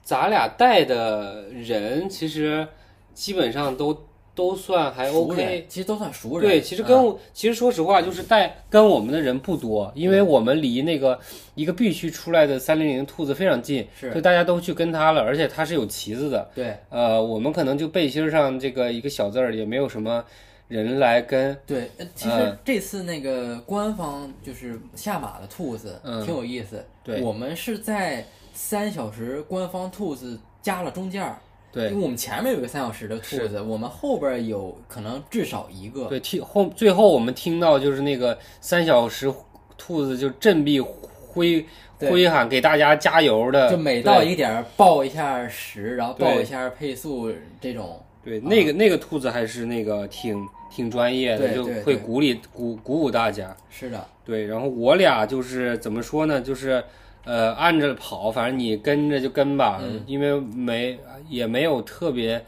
B: 咱俩带的人，其实基本上都都算还 OK。
A: 其实都算熟人。
B: 对，其实跟其实说实话，就是带跟我们的人不多，因为我们离那个一个必须出来的三零零兔子非常近，
A: 是
B: 所以大家都去跟他了，而且他是有旗子的。
A: 对
B: 呃，我们可能就背心上这个一个小字儿，也没有什么人来跟。
A: 对，呃其实
B: 嗯
A: 这次那个官方就是下马的兔子
B: 嗯
A: 挺有意思。
B: 对
A: 我们是在三小时官方兔子加了中间儿，
B: 对
A: 因为我们前面有个三小时的兔子，我们后边有可能至少一个。
B: 对，听后最后我们听到就是那个三小时兔子就振臂挥挥喊给大家加油的，
A: 就每到一个点儿报一下时，然后报一下配速这种。
B: 对那个那个兔子还是那个挺挺专业的，就会鼓励鼓鼓舞大家。
A: 是的，
B: 对，然后我俩就是怎么说呢？就是呃，按着跑，反正你跟着就跟吧，
A: 嗯。
B: 因为没也没有特别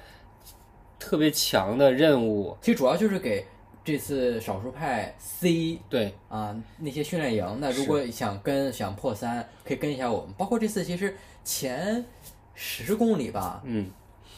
B: 特别强的任务。
A: 其实主要就是给这次少数派 C
B: 对，
A: 啊那些训练营，那如果想跟想破三，可以跟一下我们。包括这次其实前十公里吧，
B: 嗯，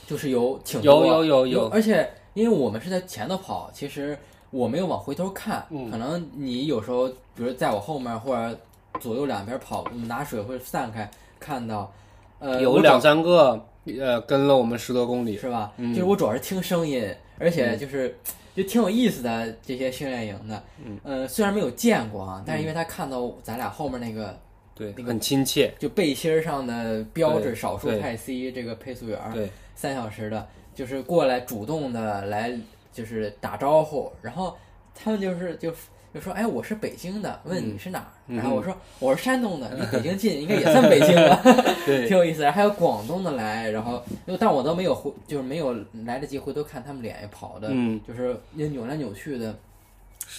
A: 就是有挺
B: 有
A: 多
B: 有有有。
A: 而且因为我们是在前头跑，其实我没有往回头看，
B: 嗯。
A: 可能你有时候，比如在我后面或者左右两边跑，拿水会散开，看到，呃，
B: 有两三个呃跟了我们十多公里，
A: 是吧？
B: 嗯
A: 就是我主要是听声音，而且就是、就挺有意思的这些训练营的。
B: 嗯，
A: 呃，虽然没有见过啊，但是因为他看到咱俩后面那个
B: 对，
A: 那个
B: 很亲切，
A: 就背心上的标志少数
B: 对
A: 派 C 这个配速员，
B: 对，
A: 三小时的，就是过来主动的来就是打招呼，然后他们就是就就说，哎，我是北京的，问你是哪儿？
B: 嗯
A: 然后我说我是山东的，(laughs) 离北京近，应该也算北京吧，(laughs)
B: 对
A: 挺有意思的。还有广东的来，然后但我都没有回，就是没有来得及回头看他们脸跑的，
B: 嗯，
A: 就是扭来扭去的，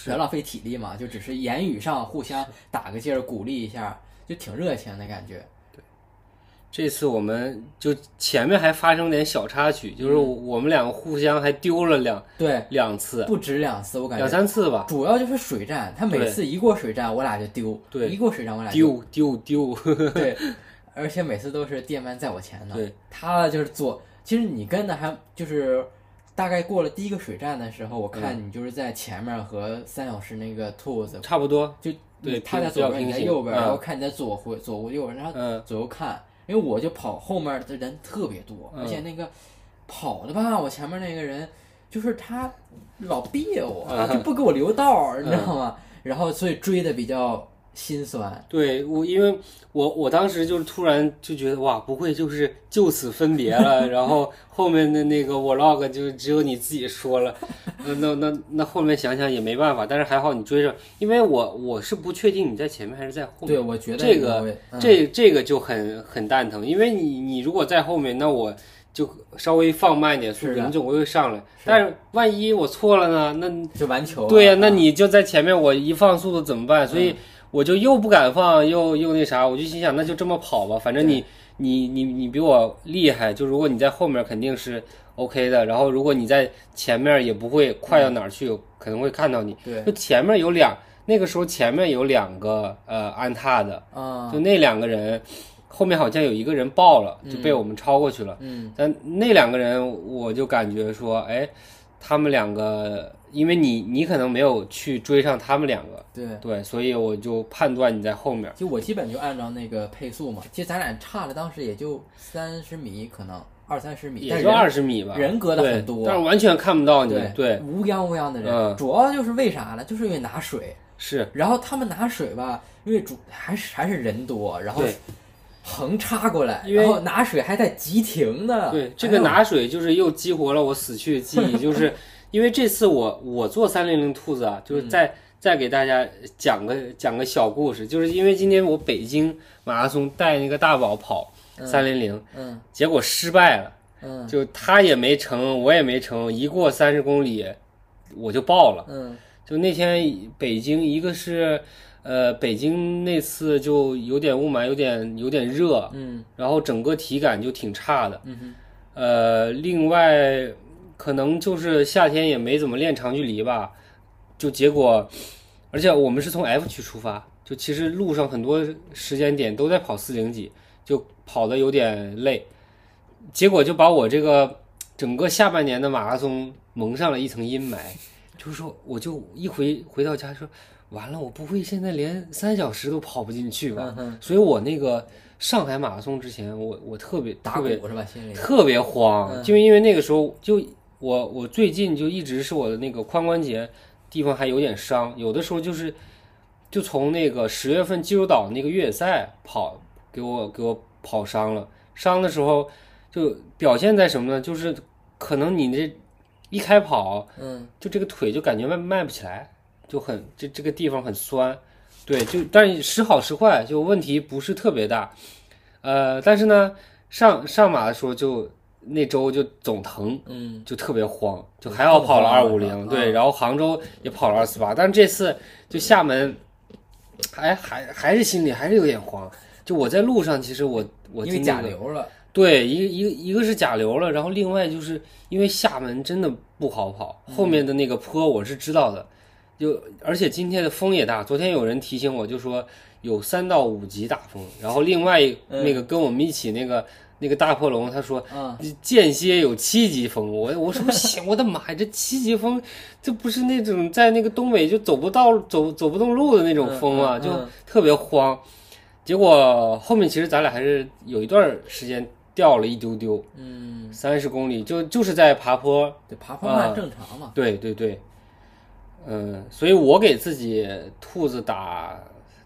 A: 别浪费体力嘛，就只是言语上互相打个劲儿，鼓励一下，就挺热情的感觉。
B: 这次我们就前面还发生点小插曲，就是
A: 嗯。
B: 我们两个互相还丢了两
A: 对，
B: 两次，
A: 不止两次，我感觉两
B: 三次吧，
A: 主要就是水战，他每次一过水战，我俩就丢，
B: 对
A: 一过水战我俩就
B: 丢丢丢，
A: 对，(laughs) 而且每次都是电鳗在我前头，
B: 对，
A: 他就是左，其实你跟的还就是大概过了第一个水战的时候，我看
B: 嗯
A: 你就是在前面和三小时那个兔子，
B: 差不多，
A: 就
B: 对
A: 他在左边，你在右边，
B: 嗯。
A: 然后看你在左回左右边，然后
B: 嗯，
A: 左右看，因为我就跑后面的人特别多，
B: 嗯
A: 而且那个跑的吧，我前面那个人就是他老别我，
B: 嗯。
A: 就不给我留道儿，你知道吗？然后所以追的比较心酸。
B: 对我，因为我我当时就是突然就觉得哇，不会就是就此分别了，(laughs) 然后后面的那个 vlog 就只有你自己说了，那那那那后面想想也没办法，但是还好你追上，因为我我是不确定你在前面还是在后面，
A: 对，我觉得
B: 这个这这个就很很蛋疼，因为你你如果在后面，那我就稍微放慢一点速度，你总会上来。但是万一我错了呢？那
A: 就完球。
B: 对呀、那
A: 啊
B: 你就在前面，我一放速度怎么办？所以我就又不敢放，又又那啥，我就心想那就这么跑吧，反正你你你你比我厉害，就如果你在后面肯定是 OK 的，然后如果你在前面也不会快到哪儿去，可能会看到你。
A: 对
B: 就前面有两，那个时候前面有两个呃安踏的。
A: 啊，
B: 就那两个人，后面好像有一个人爆了，就被我们超过去了。
A: 嗯
B: 但那两个人，我就感觉说，哎，他们两个，因为你你可能没有去追上他们两个，
A: 对。
B: 对，所以我就判断你在后面。
A: 就我基本就按照那个配速嘛，其实咱俩差了当时也就三十米，可能二三十米，
B: 也就二十米吧，
A: 人隔
B: 的
A: 很多
B: 但是完全看不到你。
A: 对
B: 对，
A: 乌泱乌泱的人，
B: 嗯
A: 主要就是为啥呢？就是因为拿水，
B: 是，
A: 然后他们拿水吧，因为主还是还是人多，然后横插过来，然后拿水还带急停的。
B: 对，这个拿水就是又激活了我死去的记忆，(laughs) 就是因为这次我我做三零零兔子啊，
A: 嗯
B: 就是再、再给大家讲个讲个小故事，就是因为今天我北京马拉松带那个大宝跑三零零，
A: 嗯
B: 结果失败了，
A: 嗯
B: 就他也没成，我也没成，一过三十公里我就爆了。
A: 嗯
B: 就那天北京，一个是呃北京那次就有点雾霾，有点有点热，
A: 嗯
B: 然后整个体感就挺差的。
A: 嗯哼
B: 呃，另外可能就是夏天也没怎么练长距离吧，就结果，而且我们是从 F 区出发，就其实路上很多时间点都在跑四零几，就跑的有点累，结果就把我这个整个下半年的马拉松蒙上了一层阴霾，就是说我就一回回到家说，完了，我不会现在连三小时都跑不进去吧？
A: 嗯，
B: 所以我那个上海马拉松之前，我我特别
A: 打
B: 特别
A: 鼓是吧？心里
B: 特别慌，
A: 嗯
B: 就因为那个时候就我我最近就一直是我的那个髋关节地方还有点伤，有的时候就是就从那个十月份济州岛那个越野赛跑给我给我跑伤了，伤的时候就表现在什么呢？就是可能你这一开跑，
A: 嗯
B: 就这个腿就感觉迈迈不起来，就很这这个地方很酸，对，就但是时好时坏，就问题不是特别大，呃，但是呢，上上马的时候就那周就总疼，
A: 嗯。
B: 就特别慌，就还好跑了二五零，
A: 嗯。
B: 对，然后杭州也跑了二四八，但是这次就厦门，还还还是心里还是有点慌，就我在路上，其实我我
A: 因为
B: 经历了
A: 甲流了，
B: 对，一个一个一个是甲流了，然后另外就是因为厦门真的不好跑，后面的那个坡我是知道的，就而且今天的风也大，昨天有人提醒我就说有三到五级大风，然后另外那个跟我们一起那个那个大破龙，他说
A: 嗯，
B: 间歇有七级风，我我说行我的妈呀，这七级风，这不是那种在那个东北就走不到走走不动路的那种风啊？就特别慌。结果后面其实咱俩还是有一段时间掉了一丢丢，
A: 嗯，
B: 三十公里就就是在爬坡，
A: 对，爬坡慢
B: 啊
A: 正常嘛。
B: 对对对，嗯，所以我给自己兔子打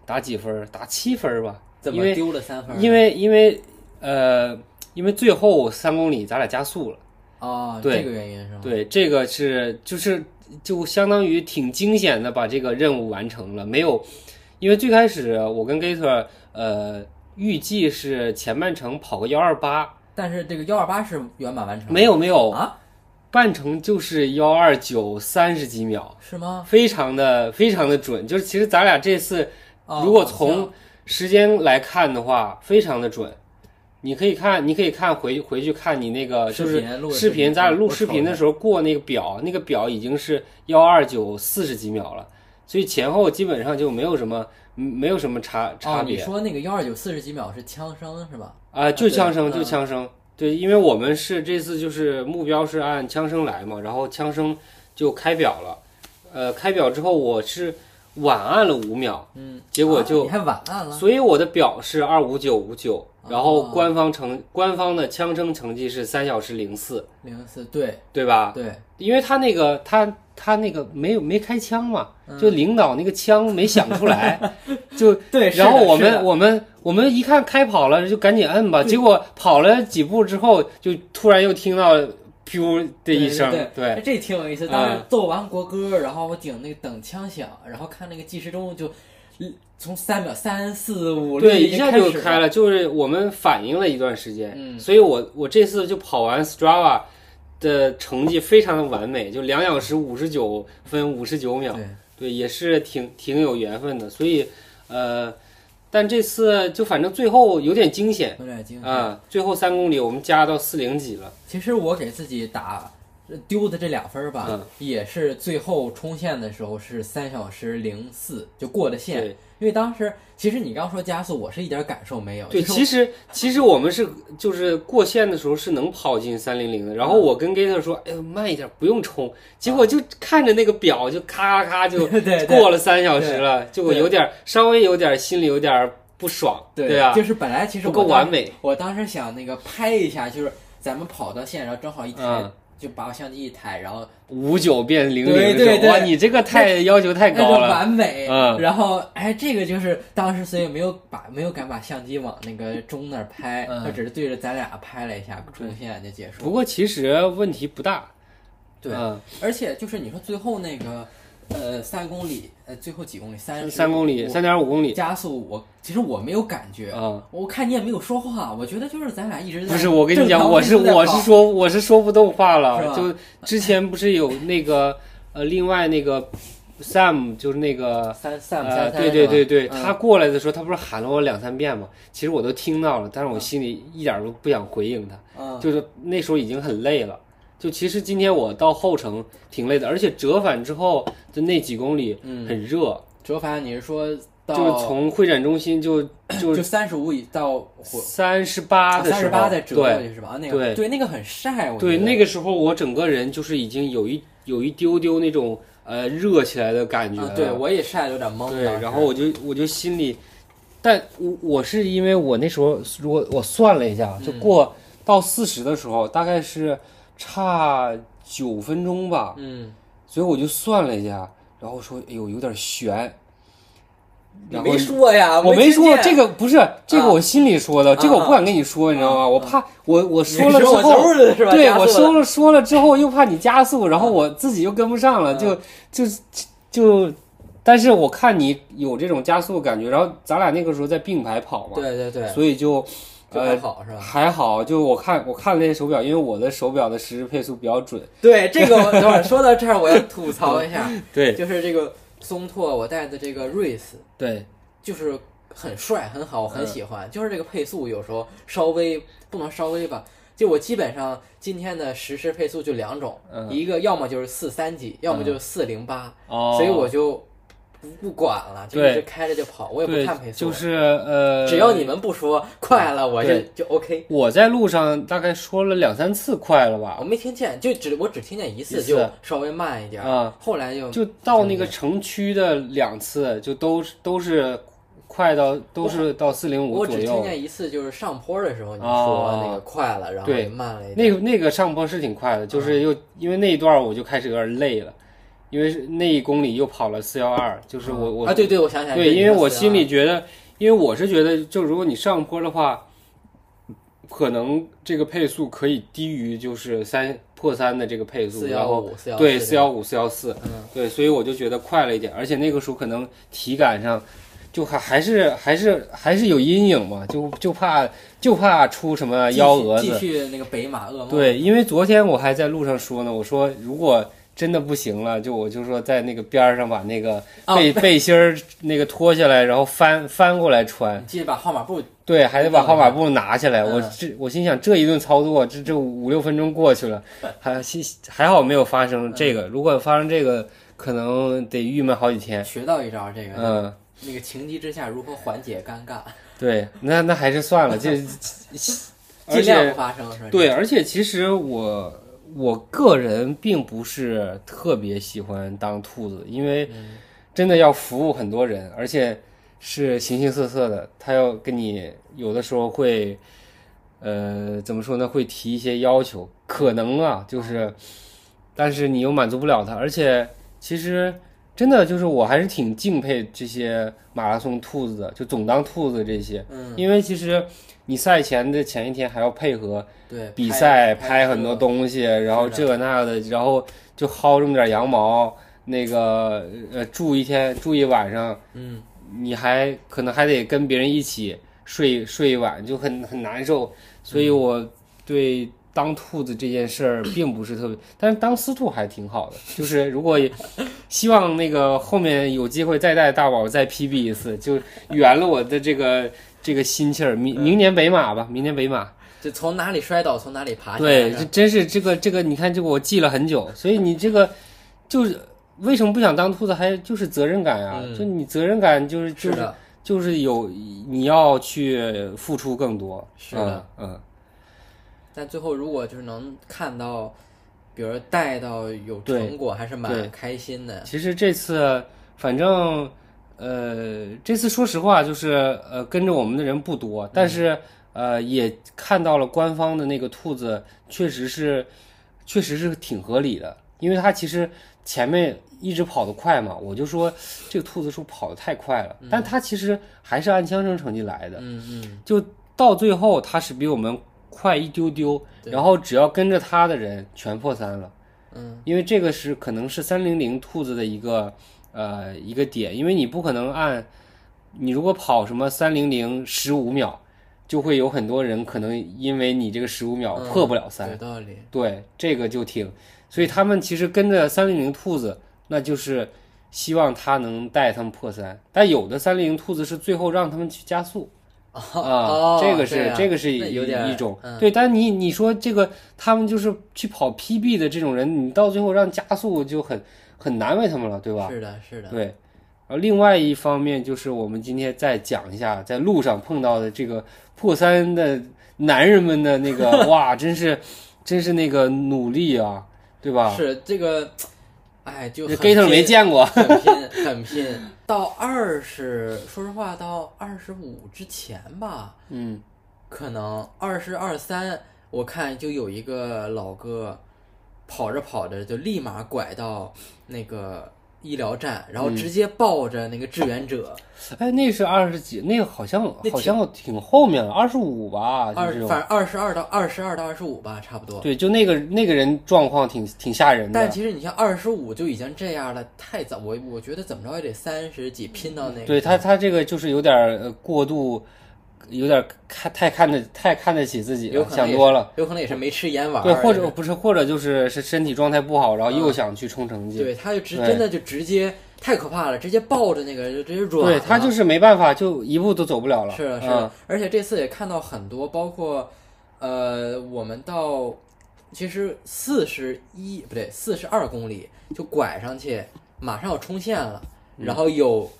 B: 打几分？打七分吧，
A: 怎么
B: 因为
A: 丢了三分？
B: 因为因为呃，因为最后三公里咱俩加速了。
A: 哦，
B: 对
A: 这个原因是吗？
B: 对，这个是就是就相当于挺惊险的把这个任务完成了，没有，因为最开始我跟 Gator 呃预计是前半程跑个幺二八，
A: 但是这个幺二八是圆满完成，
B: 没有没有，
A: 啊？
B: 半程就是幺二九三十几秒，
A: 是吗？
B: 非常的非常的准，就是其实咱俩这次
A: 哦
B: 如果从时间来看的话，非常的准。你可以看，你可以看回回去看你那个就是
A: 视频
B: 视频，咱俩录视频的时候过那个表，那个表已经是幺二九四十几秒了，所以前后基本上就没有什么嗯没有什么差差
A: 哦，你
B: 别
A: 说那个幺二九四十几秒是枪声是吧？
B: 啊，就枪声
A: 嗯。
B: 就枪声，对，因为我们是这次就是目标是按枪声来嘛，然后枪声就开表了，呃，开表之后我是晚按了五秒，
A: 嗯，
B: 结果就
A: 啊你还晚按了，
B: 所以我的表是二五九五九，然后
A: 哦
B: 官方成官方的枪声成绩是三小时零四，
A: 零四对
B: 对吧？
A: 对，
B: 因为他那个他他那个没有没开枪嘛，
A: 嗯
B: 就领导那个枪没响出来，(laughs) 就
A: 对
B: 然后我们我们我们一看开跑了，就赶紧摁吧，结果跑了几步之后，就突然又听到噗的一声，
A: 对这挺有意思。当时
B: 嗯
A: 奏完国歌，然后我顶那个等枪响，然后看那个计时钟就嗯从三秒三四五六
B: 对，一下就开了，就是我们反应了一段时间，
A: 嗯
B: 所以我我这次就跑完 Strava 的成绩非常的完美，就两小时五十九分五十九秒，
A: 对，
B: 对，也是挺挺有缘分的，所以呃，但这次就反正最后有点惊险
A: 有点惊险。
B: 啊，最后三公里我们加到四零几了，
A: 其实我给自己打丢的这两分儿吧，
B: 嗯。
A: 也是最后冲线的时候是三小时零四就过的线，因为当时其实你刚说加速，我是一点感受没有。
B: 对，其实其实我们是就是过线的时候是能跑进三零零的，然后我跟 Gator 说，哎呦慢一点，不用冲，结果就看着那个表就咔咔
A: 咔就 (laughs)
B: 过了三小时了，就我有点稍微有点心里有点不爽，
A: 对
B: 啊，
A: 就是本来其实
B: 不够完美，
A: 我当时想那个拍一下，就是咱们跑到线，然后正好一停，
B: 嗯
A: 就把我相机一抬，然后
B: 五九变零零
A: 对
B: 的时候，
A: 对对
B: 哇，你这个太要求太高了，
A: 完美。
B: 嗯
A: 然后哎，这个就是当时所以没有把没有敢把相机往那个钟那儿拍，
B: 嗯
A: 只是对着咱俩拍了一下，冲线就结束。
B: 不过其实问题不大，
A: 对
B: 嗯
A: 而且就是你说最后那个呃三公里，呃最后几公里三
B: 三公里，三点五公里
A: 加速，我其实我没有感觉。
B: 啊。
A: 我看你也没有说话，我觉得就是咱俩一直在
B: 不是，我跟你讲，我是我是说我是说不动话了。就之前不是有那个呃，另外那个 Sam 就是那个
A: 三三五
B: 呃，
A: 三三，
B: 对对对对，
A: 嗯
B: 他过来的时候，他不是喊了我两三遍吗？其实我都听到了，但是我心里一点都不想回应他，
A: 嗯
B: 就是那时候已经很累了。就其实今天我到后程挺累的，而且折返之后的那几公里
A: 嗯，
B: 很热，
A: 折返你是说到
B: 就是从会展中心就 (coughs) 就
A: 就三十五以到火。
B: 三十八的时候，
A: 三十八再折过
B: 对
A: 去是吧？啊那
B: 对
A: 个对。那个很晒，我
B: 对，那个时候我整个人就是已经有一有一丢丢那种呃热起来的感觉。
A: 对我也晒得有点懵。
B: 对，然后我就我就心里，但我我是因为我那时候如果我算了一下，就
A: 嗯。
B: 过到四十的时候，大概是差九分钟吧，
A: 嗯，
B: 所以我就算了一下，然后说哎呦有点悬，然后
A: 你没说呀，
B: 我没说这个不是这个
A: 啊。
B: 我心里说的，这个我不敢跟你说，你知道吗？我怕我我说了之后。对我说了说了之后，又怕你加速，然后我自己又跟不上了，
A: 嗯
B: 就就就，但是我看你有这种加速感觉，然后咱俩那个时候在并排跑嘛，
A: 对对对，
B: 所以就
A: 就还
B: 呃
A: 好是吧？
B: 还好，就我看我看了那些手表，因为我的手表的实时配速比较准，
A: 对这个我 (laughs) 等会儿说到这儿，我要吐槽一下，
B: 对。
A: 就是这个松拓我戴的这个瑞斯，
B: 对。
A: 就是很帅很好，我很
B: 嗯
A: 喜欢。就是这个配速有时候稍微不能稍微吧，就我基本上今天的实时配速就两种，
B: 嗯。
A: 一个要么就是四三几，要么就是四零八，
B: 哦，
A: 所以我就不不管了，就
B: 对
A: 一直开着就跑，我也不看配，速，
B: 就是呃，
A: 只要你们不说快了，我就就 OK。
B: 我在路上大概说了两三次快了吧
A: 我，没听见，就只我只听见一次，就稍微慢一点儿，
B: 啊
A: 后来就
B: 就到那个城区的两次，就都是都是快到都是到四零五
A: 我只听。见一次，就是上坡的时候你
B: 哦
A: 说那个快了，然后
B: 对
A: 慢了一点。
B: 那个那个上坡是挺快的，就是又因为那一段我就开始有点累了，因为那一公里又跑了四幺二，就是我我
A: 啊，对对，我想起来，
B: 对，因为我心里觉得，因为我是觉得，就如果你上坡的话，可能这个配速可以低于就是三破三的这个配速，
A: 四
B: 然后对四幺五四幺四，
A: 嗯。
B: 对，所以我就觉得快了一点，而且那个时候可能体感上就还还是还是还是有阴影嘛，就就怕就怕出什么幺蛾子。
A: 继，续那个北马噩梦。
B: 对，因为昨天我还在路上说呢，我说如果真的不行了，就我就说在那个边儿上把那个
A: 啊
B: 背、背。心儿那个脱下来，然后翻翻过来穿，
A: 记得把号码布？
B: 对，还得把号码布拿下来。
A: 嗯。
B: 我这我心想这一顿操作，这这五六分钟过去了，(laughs) 还心还好没有发生这个，如果发生这个，可能得郁闷好几天。
A: 学到一招，这个
B: 嗯，
A: 那个情急之下如何缓解尴尬，
B: 对，那那还是算了，这而 (laughs)
A: 尽量
B: 且
A: 不发生是吧？
B: 对，而且其实我我个人并不是特别喜欢当兔子，因为真的要服务很多人，而且是形形色色的，他要跟你有的时候会，呃，怎么说呢？会提一些要求，可能啊，就是，但是你又满足不了他，而且其实真的就是我还是挺敬佩这些马拉松兔子的，就总当兔子这些，
A: 嗯，
B: 因为其实你赛前的前一天还要配合。
A: 对，
B: 比赛
A: 拍
B: 拍很多东西，然后这个那个的，然后就薅这么点羊毛，那个呃住一天住一晚上，
A: 嗯，
B: 你还可能还得跟别人一起睡睡一晚，就很很难受。所以我对当兔子这件事儿并不是特别，但是当司兔还挺好的。就是如果希望那个后面有机会再带大宝再 PB 一次，就圆了我的这个这个心气儿。明明年北马吧，明年北马。
A: 就从哪里摔倒从哪里爬。
B: 对，这真是这个这个，你看这个我记了很久，所以你这个就是为什么不想当兔子，还就是责任感啊，
A: 嗯
B: 就你责任感就是就是就是有你要去付出更多，
A: 是的
B: 嗯，嗯，
A: 但最后如果就是能看到，比如带到有成果，还是蛮开心的。
B: 其实这次反正呃，这次说实话就是呃跟着我们的人不多，但是呃也看到了官方的那个兔子确实是确实是挺合理的，因为它其实前面一直跑得快嘛，我就说这个兔子是跑得太快了，但它其实还是按枪声成绩来的，
A: 嗯嗯，
B: 就到最后它是比我们快一丢丢，然后只要跟着他的人全破三了。
A: 嗯，
B: 因为这个是可能是三零零兔子的一个呃一个点，因为你不可能按你如果跑什么三零零十五秒，就会有很多人可能因为你这个十五秒
A: 嗯
B: 破不了三、
A: 有道理。
B: 对，这个就挺，所以他们其实跟着三零零兔子，那就是希望他能带他们破三，但有的三零零兔子是最后让他们去加速。啊，
A: 哦
B: 这个是、
A: 啊
B: 这个是
A: 有点
B: 一种、
A: 嗯
B: 对，但你你说这个他们就是去跑 PB 的这种人，你到最后让加速就很很难为他们了，对吧？
A: 是的，是的。
B: 对。而另外一方面就是我们今天再讲一下在路上碰到的这个破三的男人们的那个 (laughs) 哇，真是真是那个努力啊，对吧？
A: 是这个，哎，就
B: 这
A: 很
B: Gator 没见过，
A: 很拼，很拼。到二十，说实话，到二十五之前吧，
B: 嗯，
A: 可能二十二三，我看就有一个老哥，跑着跑着就立马拐到那个医疗站，然后直接抱着那个志愿者，
B: 哎，那是二十几，那个好像好像挺后面了，二十五吧，
A: 二。反正二十二到二十二到二十五吧，差不多。
B: 对，就那个那个人状况挺挺吓人的。
A: 但其实你像二十五就已经这样了，太早。我我觉得怎么着也得三十几拼到那个。
B: 对他他这个就是有点过度，有点儿看太看得太看得起自己想多了。，
A: 有可能也是没吃盐丸儿。
B: 对，或者不是，或者就是是身体状态不好，然后又
A: 嗯
B: 想去冲成绩。
A: 对，他就直真的就直接太可怕了，直接抱着那个就直接软。
B: 对他就是没办法，就一步都走不了了。
A: 是的，是
B: 嗯
A: 的，而且这次也看到很多，包括呃，我们到其实四十一不对，四十二公里就拐上去，马上要冲线了，然后有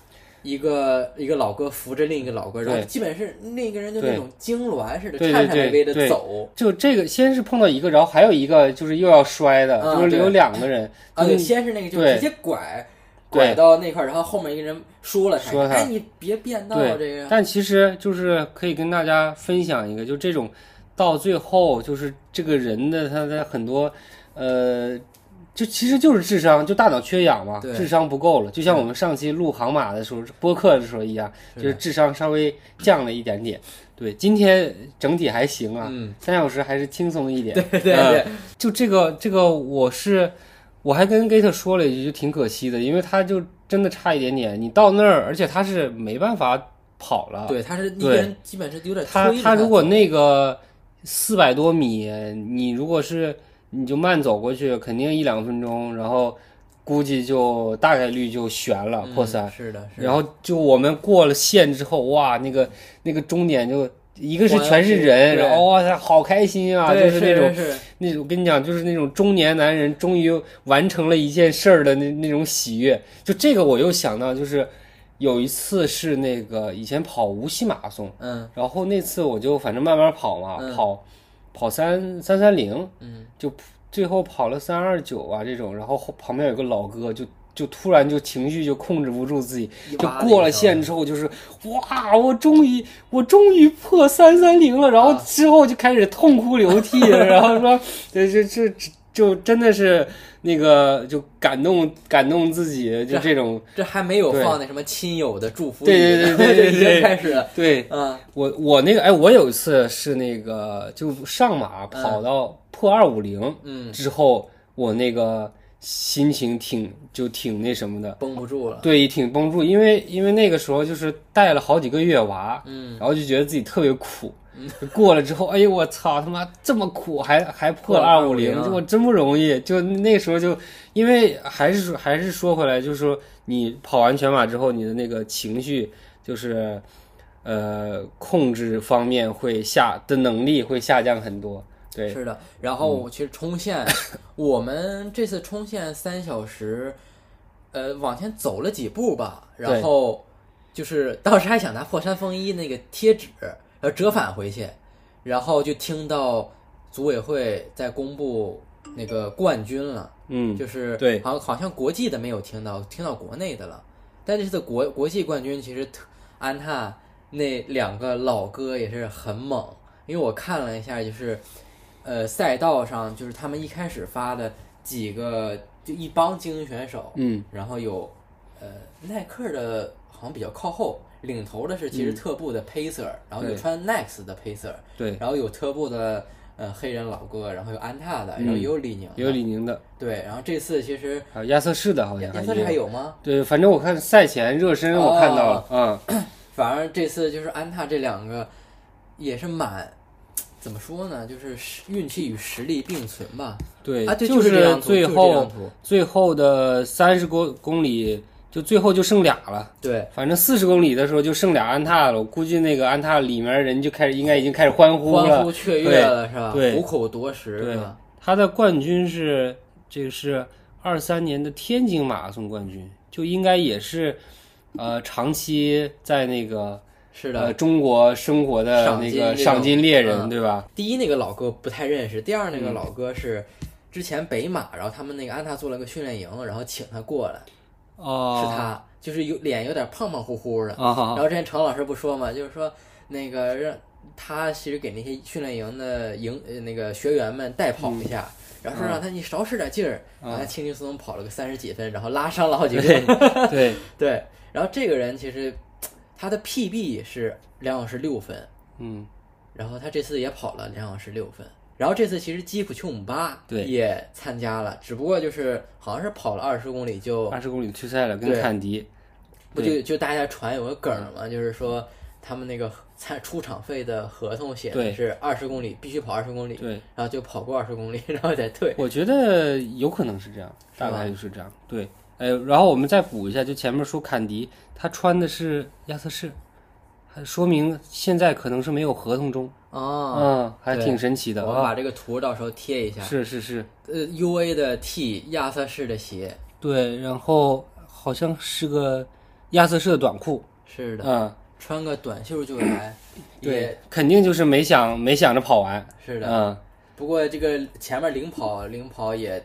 A: 一个一个老哥扶着另一个老哥，然后基本是另一个人就那种痉挛似的，颤颤巍巍的走。
B: 就这个先是碰到一个，然后还有一个就是又要摔的，就是有两个人，
A: 啊，先是那个就直接拐拐到那块儿，然后后面一个人说了他哎，你别变道，这个。
B: 但其实就是可以跟大家分享一个，就这种到最后就是这个人的他的很多呃。就其实就是智商，就大脑缺氧嘛，智商不够了，就像我们上期录航马的时候播客的时候一样，就是智商稍微降了一点点。对，今天整体还行啊，
A: 嗯，
B: 三小时还是轻松一点。(laughs)
A: 对对
B: 嗯
A: 对，
B: 就这个这个，我是我还跟 Gate 说了一句，就挺可惜的，因为他就真的差一点点。你到那儿，而且他是没办法跑了。
A: 对，他是一
B: 对
A: 个人基本是有点
B: 他他如果那个四百多米，你如果是你就慢走过去，肯定一两分钟，然后估计就大概率就悬了破三。
A: 嗯是的，是的
B: 然后就我们过了线之后，哇，那个那个终点就一个是全是人，然后哇塞，好开心啊！就是那种那种我跟你讲，就是那种中年男人终于完成了一件事儿的那那种喜悦。就这个，我又想到，就是有一次是那个以前跑无锡马拉松，
A: 嗯
B: 然后那次我就反正慢慢跑嘛，
A: 嗯
B: 跑跑三三三零，
A: 嗯，
B: 就最后跑了三二九啊这种，然后后旁边有个老哥就。就突然就情绪就控制不住自己，就过了线之后就是哇，我终于我终于破三三零了，然后
A: 啊
B: 之后就开始痛哭流涕，(laughs) 然后说这这这这就真的是那个就感动感动自己，就这种。
A: 这还没有放那什么亲友的祝福语
B: 对对，对对对 (laughs)
A: 就已经开始了，
B: 对
A: 嗯。
B: 我我那个哎，我有一次是那个就上马跑到破二五零
A: 嗯，
B: 之后，我那个心情挺就挺那什么的，
A: 绷不住了，
B: 对，挺绷不住，因为因为那个时候就是带了好几个月娃，
A: 嗯，
B: 然后就觉得自己特别苦。(laughs) 过了之后，哎呦我操，他妈这么苦，还还破了二五零
A: ，250
B: 就我真不容易。就那时候就，因为还是说还是说回来，就是说你跑完全马之后，你的那个情绪就是，呃，控制方面会下的能力会下降很多。对，
A: 是的。然后其实冲线，(laughs) 我们这次冲线三小时，呃，往前走了几步吧，然后就是当时还想拿破山风衣那个贴纸，然后折返回去，然后就听到组委会在公布那个冠军了。
B: 嗯，
A: 就是
B: 对
A: 好像好像国际的没有听到，听到国内的了。但这次国国际冠军其实特安踏那两个老哥也是很猛，因为我看了一下，就是呃赛道上就是他们一开始发的几个就一帮精英选手，
B: 嗯，
A: 然后有呃耐克的好像比较靠后，领头的是其实特步的 Pacer，、然后有穿 Next 的 Pacer，
B: 对，
A: 然后有特步的呃黑人老哥，然后有安踏的，然后
B: 嗯。
A: 也有李宁
B: 有李宁的，
A: 对，然后这次其实
B: 还有亚瑟士的，好像
A: 亚瑟士
B: 还
A: 有吗？
B: 对，反正我看赛前热身我看到了，嗯，(clears throat)
A: 反正这次就是安踏这两个也是满怎么说呢？就是实运气与实力并存吧。
B: 对，
A: 啊，对，
B: 就是最后最后的三十公公里，就最后就剩俩了。
A: 对
B: 反正四十公里的时候就剩俩安踏了，我估计那个安踏里面人就开始应该已经开始欢呼了。
A: 欢呼雀跃了是吧？
B: 对
A: 虎口夺食
B: 对
A: 吧？
B: 他的冠军是这个是二三年的天津马拉松冠军，就应该也是呃长期在那个
A: 是的，
B: 呃中国生活的
A: 赏
B: 那个赏金猎人，
A: 嗯
B: 对吧？
A: 第一那个老哥不太认识，第二
B: 嗯
A: 那个老哥是之前北马，然后他们那个安踏做了个训练营，然后请他过来，
B: 哦，
A: 是他，就是有脸有点胖胖乎乎的。
B: 啊，
A: 然后之前程老师不说嘛，就是说那个让他其实给那些训练营的营呃那个学员们代跑一下，然后说让他你少使点劲儿，然后他轻轻松松跑了个三十几分，然后拉伤了好几个。
B: 对，(laughs)
A: 对，然后这个人其实他的 PB 是两小时六分，
B: 嗯，
A: 然后他这次也跑了两小时六分。然后这次其实基普丘姆巴
B: 对。
A: 也参加了，只不过就是好像是跑了二十公里就
B: 二十公里退赛了，跟坎迪。
A: 不就就大家传有个梗儿嘛，就是说他们那个参出场费的合同写的
B: 对。
A: 是二十公里必须跑二十公里，
B: 对，
A: 然后就跑过二十公里，(laughs) 然后再退。
B: 我觉得有可能是这样，大概就是这样。对，哎，然后我们再补一下，就前面说坎迪，他穿的是亚瑟士，还说明现在可能是没有合同中，
A: 哦，
B: 嗯，还挺神奇的啊。
A: 我们把这个图到时候贴一下。
B: 是是是，
A: 呃，U A 的 T 亚瑟士的鞋，
B: 对，然后好像是个亚瑟士的短裤，
A: 是的，
B: 嗯，
A: 穿个短袖就来，
B: 对，肯定就是没想没想着跑完，
A: 是的。
B: 嗯，
A: 不过这个前面领跑领跑也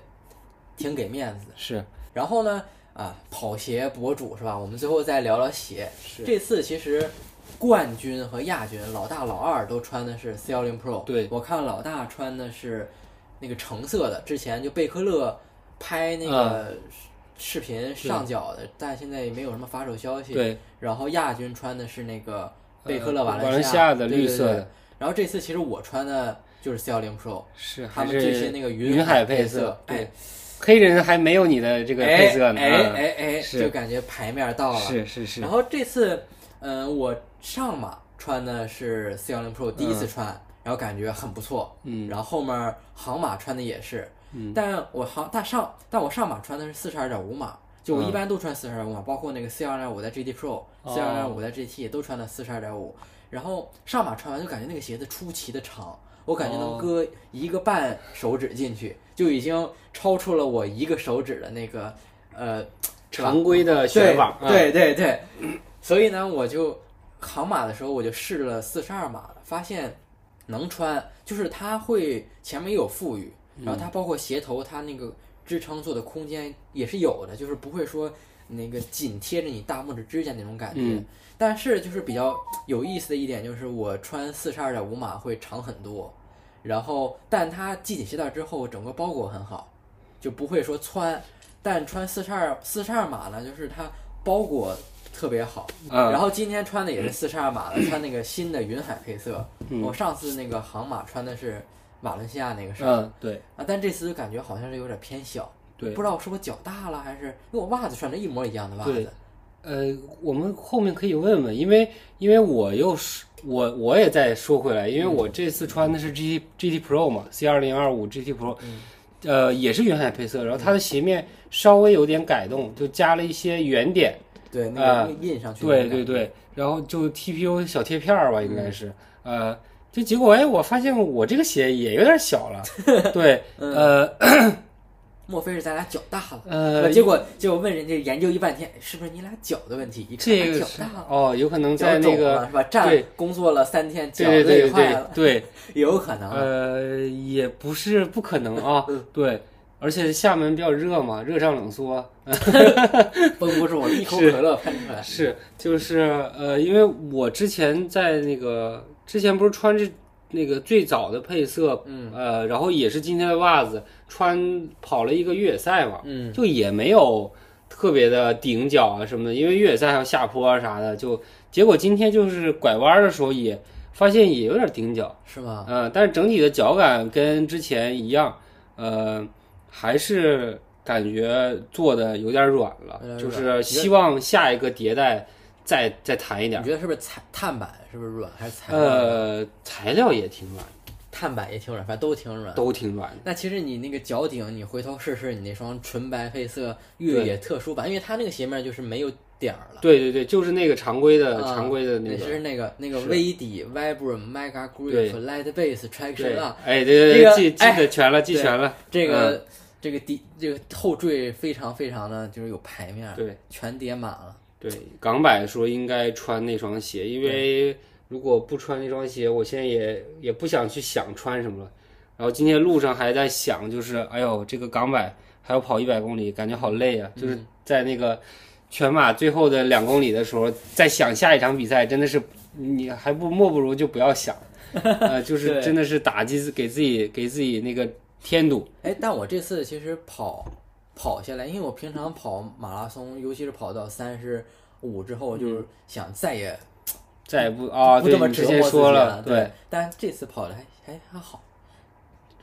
A: 挺给面子的。
B: 是
A: 然后呢，啊，跑鞋博主是吧？我们最后再聊聊鞋。这次其实冠军和亚军老大老二都穿的是四幺零 Pro。
B: 对。
A: 我看老大穿的是那个橙色的，之前就贝克勒拍那个视频上脚的，但现在也没有什么发售消息。
B: 对，
A: 然后亚军穿的是那个贝克勒
B: 呃
A: 瓦
B: 瓦伦西
A: 亚
B: 亚的绿色的。
A: 然后这次其实我穿的就是四幺零 Pro，
B: 是
A: 他们最新那个
B: 云
A: 海
B: 配
A: 色，
B: 对
A: 哎，
B: 黑人还没有你的这个配色呢，
A: 哎
B: 嗯
A: 哎。哎，
B: 是
A: 就感觉牌面到了。
B: 是是是
A: 然，后这次，嗯、我上马穿的是四幺零 Pro，第一次穿，然后感觉很不错。
B: 嗯。
A: 然后后面航马穿的也是，
B: 嗯。
A: 但我航但上但我上马穿的是四十二点五码，就我
B: 嗯。
A: 一般都穿四十二点五码，包括那个四幺点五在 GT Pro、四幺点五在 GT 都穿的四十二点五。然后上马穿完就感觉那个鞋子出奇的长，我感觉能
B: 哦。
A: 搁一个半手指进去，就已经超出了我一个手指的那个呃
B: 常规的选法，
A: 对对对，所以呢，我就扛马的时候我就试了四十二码的，发现能穿，就是它会前面也有富裕，然后它包括鞋头它那个支撑做的空间也是有的，就是不会说那个紧贴着你大拇指指甲那种感觉。
B: 嗯
A: 但是就是比较有意思的一点就是我穿四十二点五码会长很多，然后但它系紧鞋带之后整个包裹很好，就不会说窜。但穿四十二四十二码呢，就是它包裹特别好。
B: 嗯。
A: 然后今天穿的也是四十二码的，(coughs) 穿那个新的云海配色。
B: 嗯。
A: 我上次那个航马穿的是马伦西亚那个色。
B: 嗯，对。
A: 啊，但这次就感觉好像是有点偏小，
B: 对。
A: 不知道是我脚大了还是因为我袜子穿着一模一样的袜子。
B: 呃，我们后面可以问问，因为因为我又是我我也再说回来，因为我这次穿的是 G T GT Pro 嘛，C 二零二五 GT Pro，、呃，也是云海配色，然后它的鞋面稍微有点改动，就加了一些圆点，
A: 对，那
B: 啊
A: 个印上去。
B: 对对。对，然后就 TPU 小贴片儿吧，应该是，呃，就结果哎，我发现我这个鞋也有点小了，(laughs) 对，呃 (clears throat)
A: 莫非是咱俩脚大了？
B: 呃，
A: 结果结果问人家研究一半天，是不是你俩脚的问题？一看
B: 这个
A: 脚大了，
B: 哦，有可能在那个
A: 是吧？站工作了三天，脚
B: 对
A: 子
B: 对对对
A: 也坏了，(laughs)
B: 对。
A: 也有可能。
B: 呃，也不是不可能啊，
A: 嗯
B: 对，而且厦门比较热嘛，热胀冷缩，(laughs)
A: 绷不住，(laughs) 一口可乐喷出来。
B: 是就是呃，因为我之前在那个之前不是穿这那个最早的配色，
A: 嗯
B: 呃，然后也是今天的袜子，穿跑了一个越野赛嘛，
A: 嗯，
B: 就也没有特别的顶脚啊什么的，因为越野赛还有下坡啊啥的，就结果今天就是拐弯的时候也发现也有点顶脚。
A: 是吗？
B: 嗯，但是整体的脚感跟之前一样，呃，还是感觉做的有点软了就是希望下一个迭代再再弹一点
A: 你。觉得是不是材碳板是不是软还是材料？
B: 呃，材料也挺软，
A: 碳板也挺软，反正都挺软。
B: 都挺软。
A: 那其实你那个脚顶，你回头试试你那双纯白配色越野特殊版，因为它那个鞋面就是没有点儿了。
B: 对对对，就是那个常规的、
A: 啊
B: 常规的那个。
A: 那是那个那个
B: 是
A: 微底 Vibram Mega
B: 对
A: Grip Light Base Traction
B: 对
A: 啊，，
B: 哎，对对
A: 这个
B: 对，记记
A: 哎
B: 得全了，记全了。
A: 这个、这个底这个后缀非常非常的就是有排面，
B: 对，
A: 全叠满了。
B: 对，港百说应该穿那双鞋，因为如果不穿那双鞋，我现在也也不想去想穿什么了。然后今天路上还在想，就是哎呦，这个港百还要跑一百公里，感觉好累啊！就是在那个全马最后的两公里的时候，在想下一场比赛，真的是你还不莫不如就不要想，(laughs) 呃，就是真的是打击自给自己给自己那个添堵。
A: 哎，但我这次其实跑跑下来，因为我平常跑马拉松，尤其是跑到三十五之后，就是想再也
B: 再也不啊，
A: 不这么
B: 对你之前
A: 折磨自己
B: 说
A: 了。
B: 对，
A: 但这次跑的还还还好，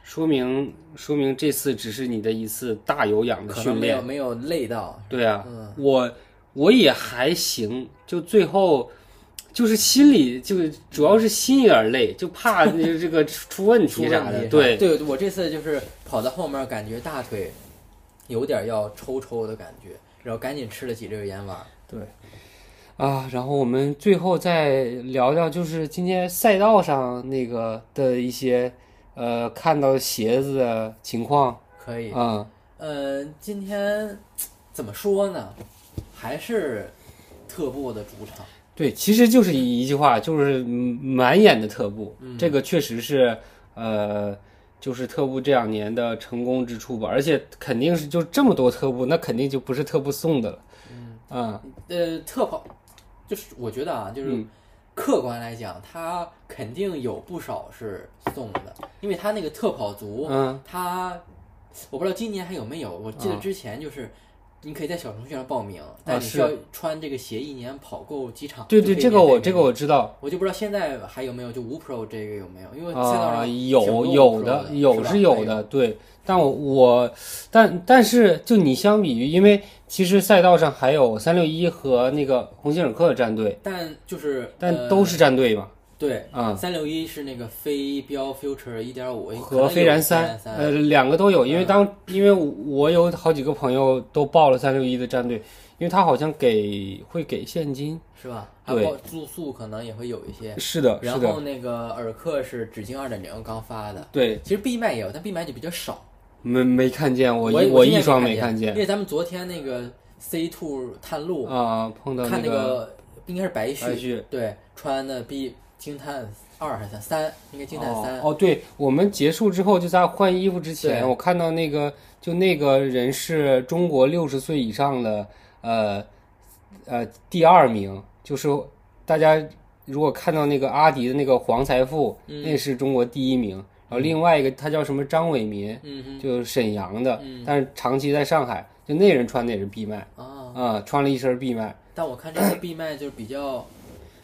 B: 说明说明这次只是你的一次大有氧的训练。
A: 没有没有累到。
B: 对啊，
A: 嗯
B: 我我也还行，就最后就是心里就是主要是心有点累，就怕就是这个出出问题啥的。对，(laughs)
A: 对，我这次就是跑到后面，感觉大腿有点要抽抽的感觉，然后赶紧吃了几粒盐丸。
B: 对啊，然后我们最后再聊聊，就是今天赛道上那个的一些呃看到鞋子的情况
A: 可以，
B: 啊、
A: 呃，今天怎么说呢？还是特步的主场。
B: 对，其实就是一一句话，就是嗯满眼的特步，这个确实是呃，就是特步这两年的成功之处吧。而且肯定是就这么多特步，那肯定就不是特步送的了。嗯
A: 呃，特跑就是我觉得啊，就是
B: 嗯
A: 客观来讲，它肯定有不少是送的，因为它那个特跑族，
B: 嗯
A: 它我不知道今年还有没有，我记得之前就是。你可以在小程序上报名，但
B: 是
A: 需要穿这个鞋一年跑够几场。
B: 对对，这个我这个我知道
A: 我就不知道现在还有没有，就无 Pro 这个有没有？因为赛道
B: 啊，
A: 上挺
B: 有有
A: 的，
B: 有
A: 是
B: 有的，对。但我我但但是就你相比于，因为其实赛道上还有三六一和那个鸿星尔克的战队，
A: 但就是
B: 但都是战队嘛，
A: 对，
B: 啊、
A: 三六一是那个飞标 Future 一点五
B: 和飞燃
A: 三
B: 三，呃，两个都有，因为当因为我有好几个朋友都报了三六一的战队，因为他好像给会给现金，
A: 是吧？还
B: 对
A: 有住宿可能也会有一些。
B: 是的，是
A: 然后，那个尔克是纸巾二点零刚发的，
B: 对，
A: 其实闭麦也有，但闭麦就比较少。
B: 没没看见我
A: 我
B: 一
A: 我
B: 一双
A: 没
B: 看见
A: 因为咱们昨天那个 C two 探路
B: 啊，碰到
A: 看那
B: 个
A: 个应该是白
B: 白
A: 旭，对，穿的比惊叹二还是三三，应该惊叹三。
B: 哦哦，对，我们结束之后就在换衣服之前，我看到那个就那个人是中国六十岁以上的呃呃第二名，就是大家如果看到那个阿迪的那个黄财富，那是中国第一名。然后另外一个他叫什么张伟民，
A: 嗯，
B: 就是沈阳的，但是长期在上海，就那人穿的也是闭麦
A: 啊，
B: 啊、穿了一身闭麦。
A: 但我看这个闭麦就是比较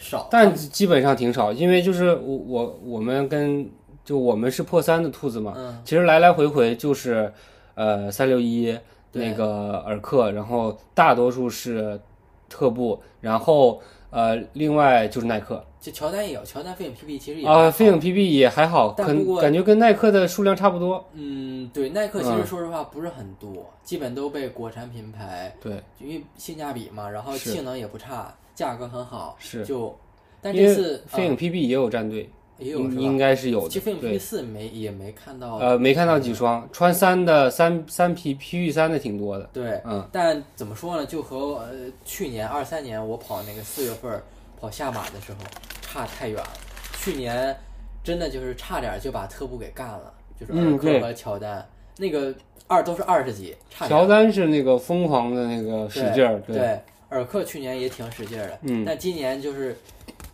A: 少，
B: 但基本上挺少，因为就是我我我们跟就我们是破三的兔子嘛，
A: 嗯。
B: 其实来来回回就是呃三六一那个尔克，然后大多数是特步，然后呃另外就是耐克。
A: 就乔丹也有，乔丹飞影 PP 其实也
B: 啊，飞影 PB 也还好，
A: 但不过
B: 感觉跟耐克的数量差不多。
A: 嗯，对，耐克其
B: 嗯。
A: 实说实话不是很多，基本都被国产品牌，
B: 对，
A: 因为性价比嘛，然后性能也不差，价格很好，
B: 是
A: 就，但这次
B: 飞影
A: 啊
B: PB 也有战队，
A: 也有？
B: 应该是有的
A: 其实飞影
B: 对。
A: 四没也没看到，
B: 呃，没看到几双穿三的三三 P PB 三的挺多的，
A: 对，
B: 嗯，
A: 但怎么说呢？就和呃去年二三年我跑那个四月份儿跑下马的时候差太远了。去年真的就是差点就把特步给干了，就是尔克和乔丹、那个二都是二十几，差点
B: 乔丹是那个疯狂的那个使劲儿，
A: 对，尔克去年也挺使劲儿的，
B: 嗯
A: 但今年就是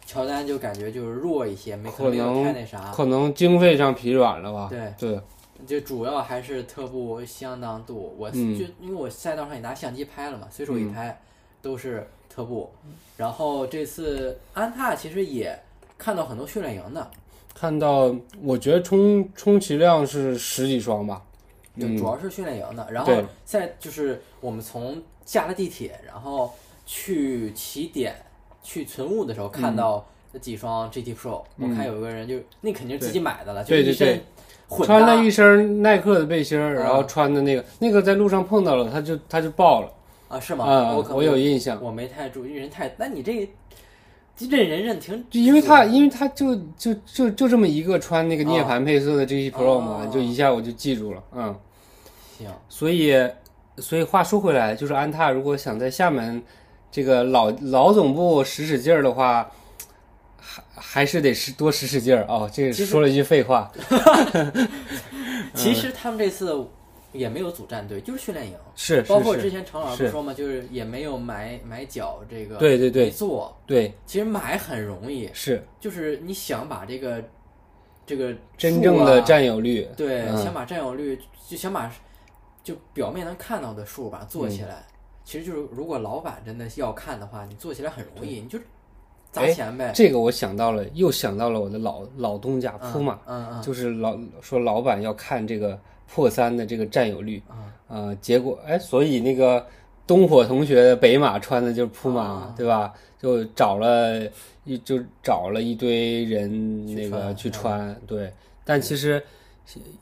A: 乔丹就感觉就是弱一些，没
B: 可能
A: 太那啥，
B: 可能经费上疲软了吧？
A: 对
B: 对，
A: 就主要还是特步相当度。我就、
B: 嗯
A: 因为我赛道上也拿相机拍了嘛，随手一拍、都是特步。然后这次安踏其实也看到很多训练营的，
B: 看到我觉得充充其量是十几双吧，
A: 对
B: 嗯
A: 主要是训练营的。然后
B: 对
A: 在就是我们从下了地铁，然后去起点去存物的时候
B: 嗯。
A: 看到那几双 GT Pro，、我看有一个人就那肯定是自己买的了，
B: 对对
A: 就一身混
B: 穿了一身耐克的背心儿，
A: 啊
B: 然后穿的那个那个在路上碰到了，他就他就爆了
A: 啊是吗？
B: 啊，
A: 我
B: 有印象，
A: 我没太注意，人太，那你这认人认挺，
B: 就因为他因为他就就就就这么一个穿那个涅
A: 啊
B: 槃配色的 GT Pro 嘛，
A: 哦
B: 就一下我就记住了，嗯，
A: 行，
B: 所以所以话说回来，就是安踏如果想在厦门这个老老总部使使劲儿的话。还还是得使多使使劲儿哦，这个说了一句废话。(laughs)
A: 其实他们这次也没有组战队，就是训练营。
B: 是
A: 包括
B: 是是，
A: 之前程老师
B: 是
A: 说嘛，就是也没有买买脚这个，
B: 对对对
A: 没做。
B: 对，
A: 其实买很容易，
B: 是
A: 就是你想把这个这个
B: 真正的占有率。
A: 对，
B: 嗯
A: 想把占有率，就想把就表面能看到的数吧做起来。其实就是如果老板真的要看的话，你做起来很容易，你就砸
B: 哎
A: 钱呗。
B: 这个我想到了，又想到了我的老老东家
A: 嗯
B: 铺马，
A: 嗯嗯
B: 就是老说老板要看这个破三的这个占有率，结果哎，所以那个东火同学的北马穿的就是铺马对吧？就找了一就找了一堆人那个去
A: 穿，
B: 对，但其实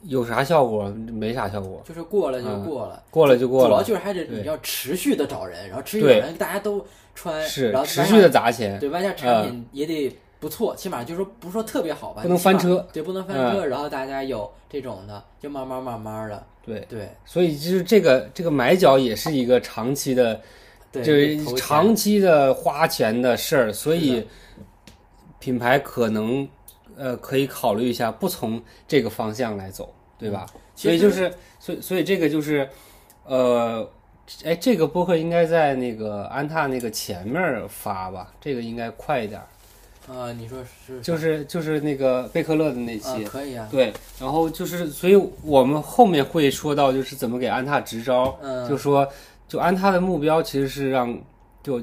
B: 有啥效果？没啥效果，
A: 就是过了就
B: 嗯
A: 过了，
B: 过了就过了，
A: 主要就是还得你要持续的找人，然后持续找人，大家都穿，
B: 是
A: 然后
B: 持续的砸钱，
A: 对，外加产品也得不错，起码就是说不是说特别好吧，
B: 不能翻车，嗯
A: 对，不能翻车，然后大家有这种的，就慢慢慢慢的，
B: 对。
A: 对，
B: 所以就是这个这个买脚也是一个长期的
A: 对
B: 就是长期的花钱的事儿，所以品牌可能呃可以考虑一下不从这个方向来走，对吧？所以就是，所以所以这个就是，呃，哎，这个播客应该在那个安踏那个前面发吧，这个应该快一点儿。
A: 啊，你说是
B: 就是就是那个贝克勒的那
A: 啊
B: 期，，
A: 可以啊，
B: 对，然后就是，所以我们后面会说到，就是怎么给安踏支招，
A: 嗯，
B: 就说就安踏的目标其实是让就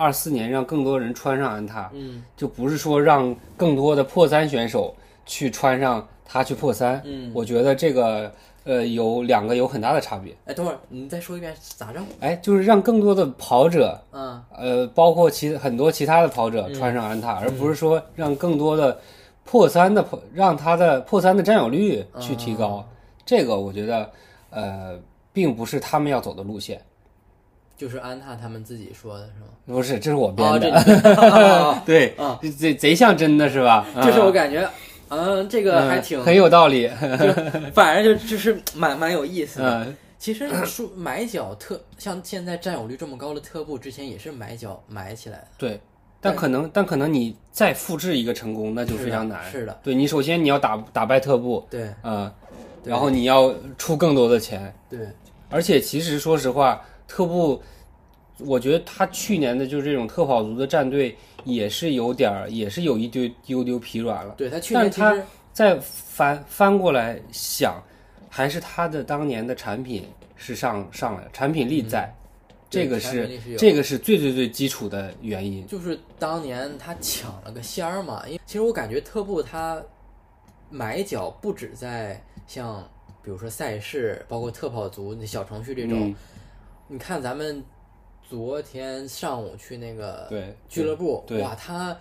B: 二四年让更多人穿上安踏，
A: 嗯
B: 就不是说让更多的破三选手去穿上它去破三。
A: 嗯，
B: 我觉得这个呃有两个有很大的差别，
A: 哎，等会儿你再说一遍咋着？
B: 哎，就是让更多的跑者
A: 嗯
B: 呃，包括其很多其他的跑者
A: 嗯
B: 穿上安踏，而不是说让更多的破三的破，让他的破三的占有率去提高。
A: 哦
B: 这个我觉得，呃，并不是他们要走的路线，
A: 就是安踏他们自己说的是吗？
B: 不是，这是我编
A: 哦，
B: 的，(laughs) 对，贼贼像真的是吧？(laughs)
A: 就是我
B: 啊
A: 感觉，嗯，这个还挺
B: 嗯，很有道理，(laughs)
A: 反正就就是蛮蛮有意思的。
B: 嗯，
A: 其实说买脚特像现在占有率这么高的特步，之前也是买脚买起来的，
B: 对。但可能，但可能你再复制一个成功，那就非常难。
A: 是的，
B: 对你首先你要打打败特步，
A: 对
B: 嗯，
A: 对
B: 然后你要出更多的钱，
A: 对，
B: 而且其实说实话，特步，我觉得他去年的就是这种特跑族的战队也是有点儿，也是有一丢丢丢疲软了。
A: 对他去
B: 但是他
A: 年其实
B: 再翻翻过来想，还是他的当年的产品是上上来了，产品力在，这个是
A: 是
B: 这个是最最最基础的原因。
A: 就是当年他抢了个先儿嘛，因为其实我感觉特步他买脚不止在像比如说赛事，包括特跑族那小程序这种，
B: 嗯
A: 你看咱们昨天上午去那个
B: 对
A: 俱乐部，
B: 对
A: 哇，他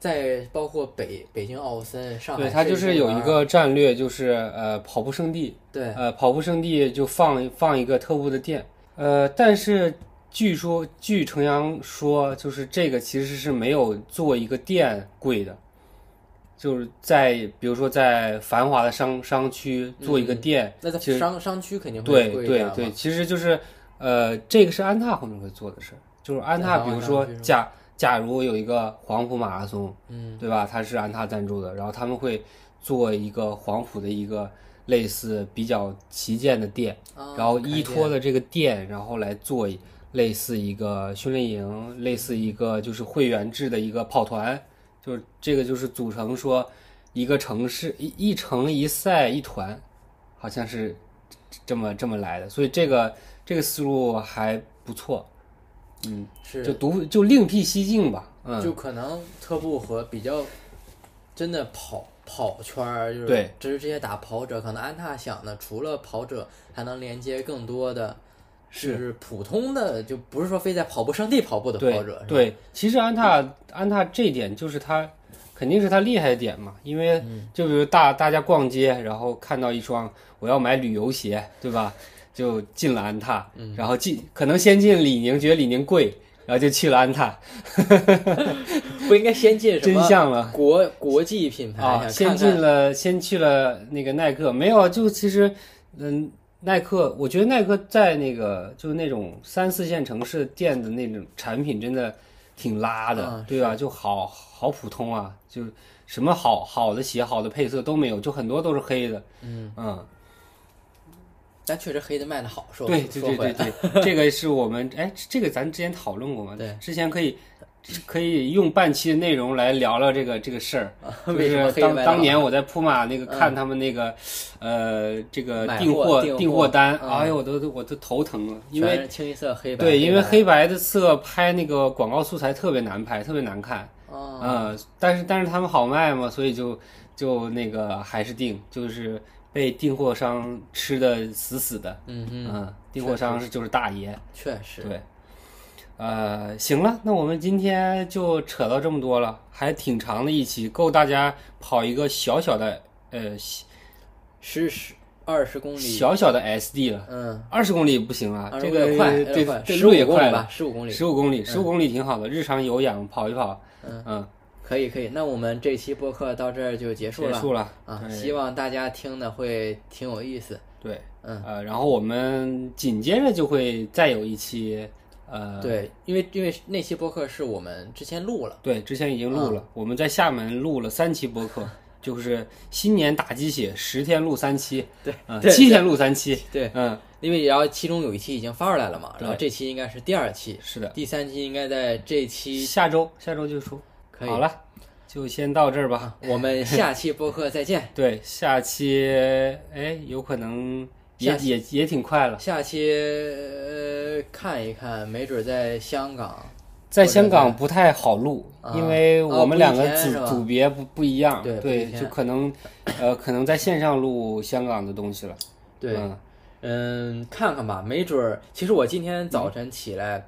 A: 在包括北北京奥森、上海
B: 对，他就是有一个战略，就是呃跑步圣地，
A: 对
B: 呃，跑步圣地就放放一个特步的店，呃，但是据说据程阳说，就是这个其实是没有做一个店贵的，就是在比如说在繁华的商商区做一个店，
A: 那在商商区肯定会
B: 对
A: 贵一点嘛
B: 对对，其实就是呃，这个是安踏后面会做的事儿，就是安踏，比如说假假如有一个黄埔马拉松，
A: 嗯
B: 对吧？它是安踏赞助的，然后他们会做一个黄埔的一个类似比较旗舰的店，
A: 啊
B: 然后依托的这个店，然后来做一类似一个训练营，类似一个就是会员制的一个跑团，就是这个就是组成说一个城市一一城一赛一团，好像是这么这么来的，所以这个这个思路还不错，嗯，
A: 是。
B: 就独就另辟蹊径吧，嗯，
A: 就可能特步和比较真的跑跑圈儿，就是
B: 对。
A: 只是这些打跑者，可能安踏想的除了跑者，还能连接更多的，就是普通的，就不是说非在跑步圣地跑步的跑者，
B: 对，其实安踏安踏这一点就是它肯定是它厉害的点嘛，因为
A: 嗯。
B: 就比如大大家逛街，然后看到一双我要买旅游鞋，对吧？就进了安踏，
A: 嗯。
B: 然后进可能先进李宁，觉得李宁贵，然后就去了安踏，(laughs)
A: 不应该先进什
B: 真相了。
A: 国国际品牌
B: 啊，
A: 想
B: 先进了，先去了那个耐克，没有啊，就其实，嗯，耐克，我觉得耐克在那个就是那种三四线城市店的那种产品真的挺拉的，
A: 嗯
B: 对吧？就好好普通啊，就什么好好的鞋、好的配色都没有，就很多都是黑的，
A: 嗯。
B: 嗯，
A: 但确实黑的卖的好，是
B: 吧对对
A: 对
B: 对对，这个是我们哎，这个咱之前讨论过吗？
A: 对，
B: 之前可以。可以用半期的内容来聊聊这个这个事儿，就是当当年我在铺马那个
A: 嗯
B: 看他们那个，呃，这个订
A: 货订货
B: 货单，
A: 嗯
B: 哎呦，我都我都头疼了，因为
A: 清一色黑白，
B: 对，因为黑白的色拍那个广告素材特别难拍，特别难看，
A: 啊，
B: 嗯，但是但是他们好卖嘛，所以就就那个还是定，就是被订货商吃的死死的，
A: 嗯嗯，
B: 嗯，订货商是就是大爷，
A: 确实，
B: 对，呃，行了，那我们今天就扯到这么多了，还挺长的一期，够大家跑一个小小的呃
A: 十十二十公里，
B: 小小的 SD 了。
A: 嗯，
B: 二十公里不行啊，这个
A: 快，
B: 对
A: 十
B: 路也快
A: 五公里吧，，十五公里，
B: 十五公里，十五公里挺好的，日常有氧跑一跑，
A: 嗯。
B: 嗯，
A: 可以可以。那我们这期播客到这儿就结束了。
B: 结束了。
A: 啊，希望大家听的会挺有意思。
B: 对，
A: 嗯。
B: 呃，然后我们紧接着就会再有一期呃，
A: 对，因为因为那期播客是我们之前录了，
B: 对，之前已经录了，我们在厦门录了三期播客，(laughs) 就是新年打鸡血，十天录三期，
A: 对
B: 嗯，
A: 对
B: 七天录三期，
A: 对，
B: 嗯，
A: 因为然后其中有一期已经发出来了嘛，然后这期应该是第二期，
B: 是的，
A: 第三期应该在这期
B: 下周下周就出，
A: 可以。
B: 好，了，就先到这儿吧。(laughs)
A: 我们下期播客再见。
B: 对，下期哎，有可能也也也挺快了，
A: 下期呃看一看，没准在香港。
B: 在香港不太好录，
A: 啊
B: 因为我们两个组、组别不不一样，
A: 对
B: 就可能呃可能在线上录香港的东西了。
A: 对，
B: 嗯
A: 嗯，看看吧，没准儿。其实我今天早晨起来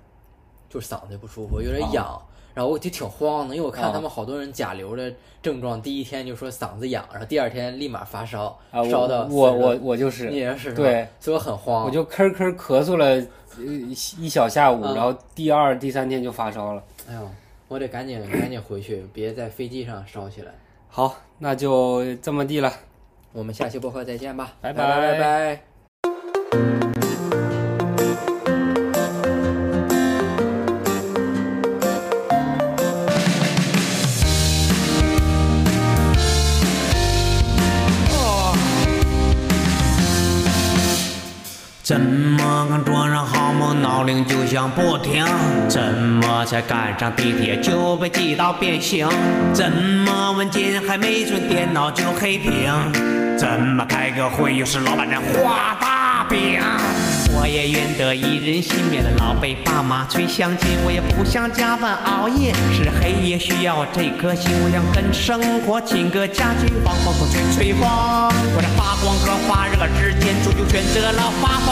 A: 就嗓子不舒服，有点痒，然后我就挺慌的，因为我看
B: 啊
A: 他们好多人甲流的症状，第一天就说嗓子痒，然后第二天立马发烧，
B: 啊，
A: 烧到
B: 我我我我就是
A: 你也是
B: 对，
A: 所以我很慌。
B: 我就咳咳咳嗽了一一小下午，
A: 啊
B: 然后第二、第三天就发烧了。
A: 哎呦，我得赶紧赶紧回去，别在飞机上烧起来。
B: 好，那就这么地了。
A: 我们下期播客再见吧，
B: 拜
A: 拜拜
B: 拜
A: 拜。
C: 怎么刚装上好梦，闹铃就响不停？怎么才赶上地铁就被挤到变形？怎么文件还没存，电脑就黑屏？怎么开个会又是老板让画大饼？我也愿得一人心免得老被爸妈催相亲，我也不想加班熬夜，是黑夜需要这颗心，我想跟生活请个假期，放放风吹吹风。我在发光和发热之间，终究选择了发疯。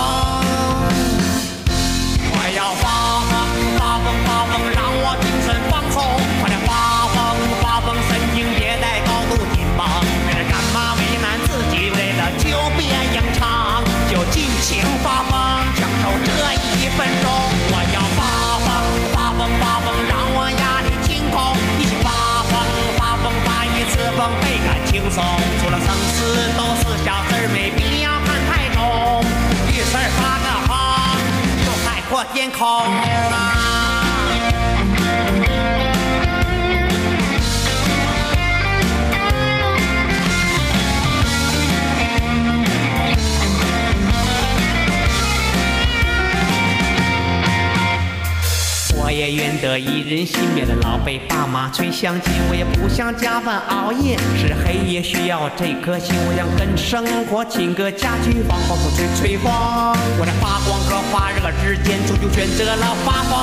C: 我要发疯，发疯，发疯，让我精神放松。发疯，享受这一分钟。我要发疯，发疯，发疯，让我压力清空。一起发疯，发疯，发一次疯，倍感轻松。除了生死都是小事，没必要看太重。遇事发个疯，就海阔天空。我也愿得一人心免的老被爸妈催相亲，我也不想加班熬夜，是黑夜需要这颗心，我想跟生活请个假期，放放风吹吹风。我在发光和发热之间，终究选择了发疯。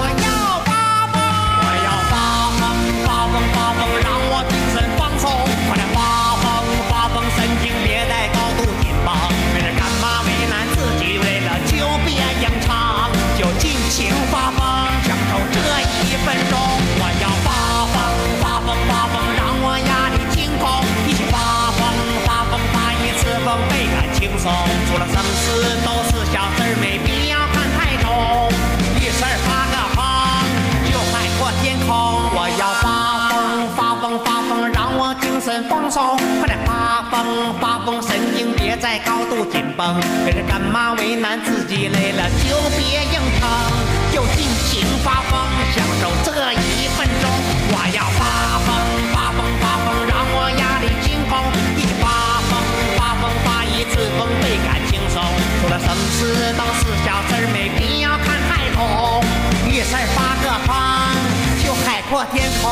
C: 我要发疯，我要发疯，发疯发疯，让我精神放松。我在发疯发疯，神经别再高度紧绷，为了干嘛为难自己？为了就别硬情发疯，享受这一分钟。我要发疯，发疯，发疯，让我压力清空。一起发疯，发疯，发一次疯，倍感轻松。除了生死都是小事，没必要看太重。遇事发个疯，就海阔天空。我要发疯，发疯，发疯，让我精神放松。快点发疯，发疯，神经病在高度紧绷。可是干嘛为难自己？累了就别硬撑，就尽情发疯，享受这一分钟。我要发疯，发疯，发疯，让我压力清空。一发疯，发疯，发一次疯，倍感轻松。除了生死都是小事，没必要看太重。遇事发个疯，就海阔天空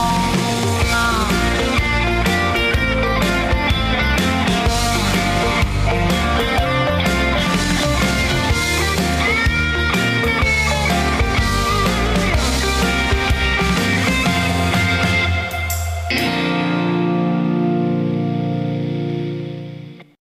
C: 啊！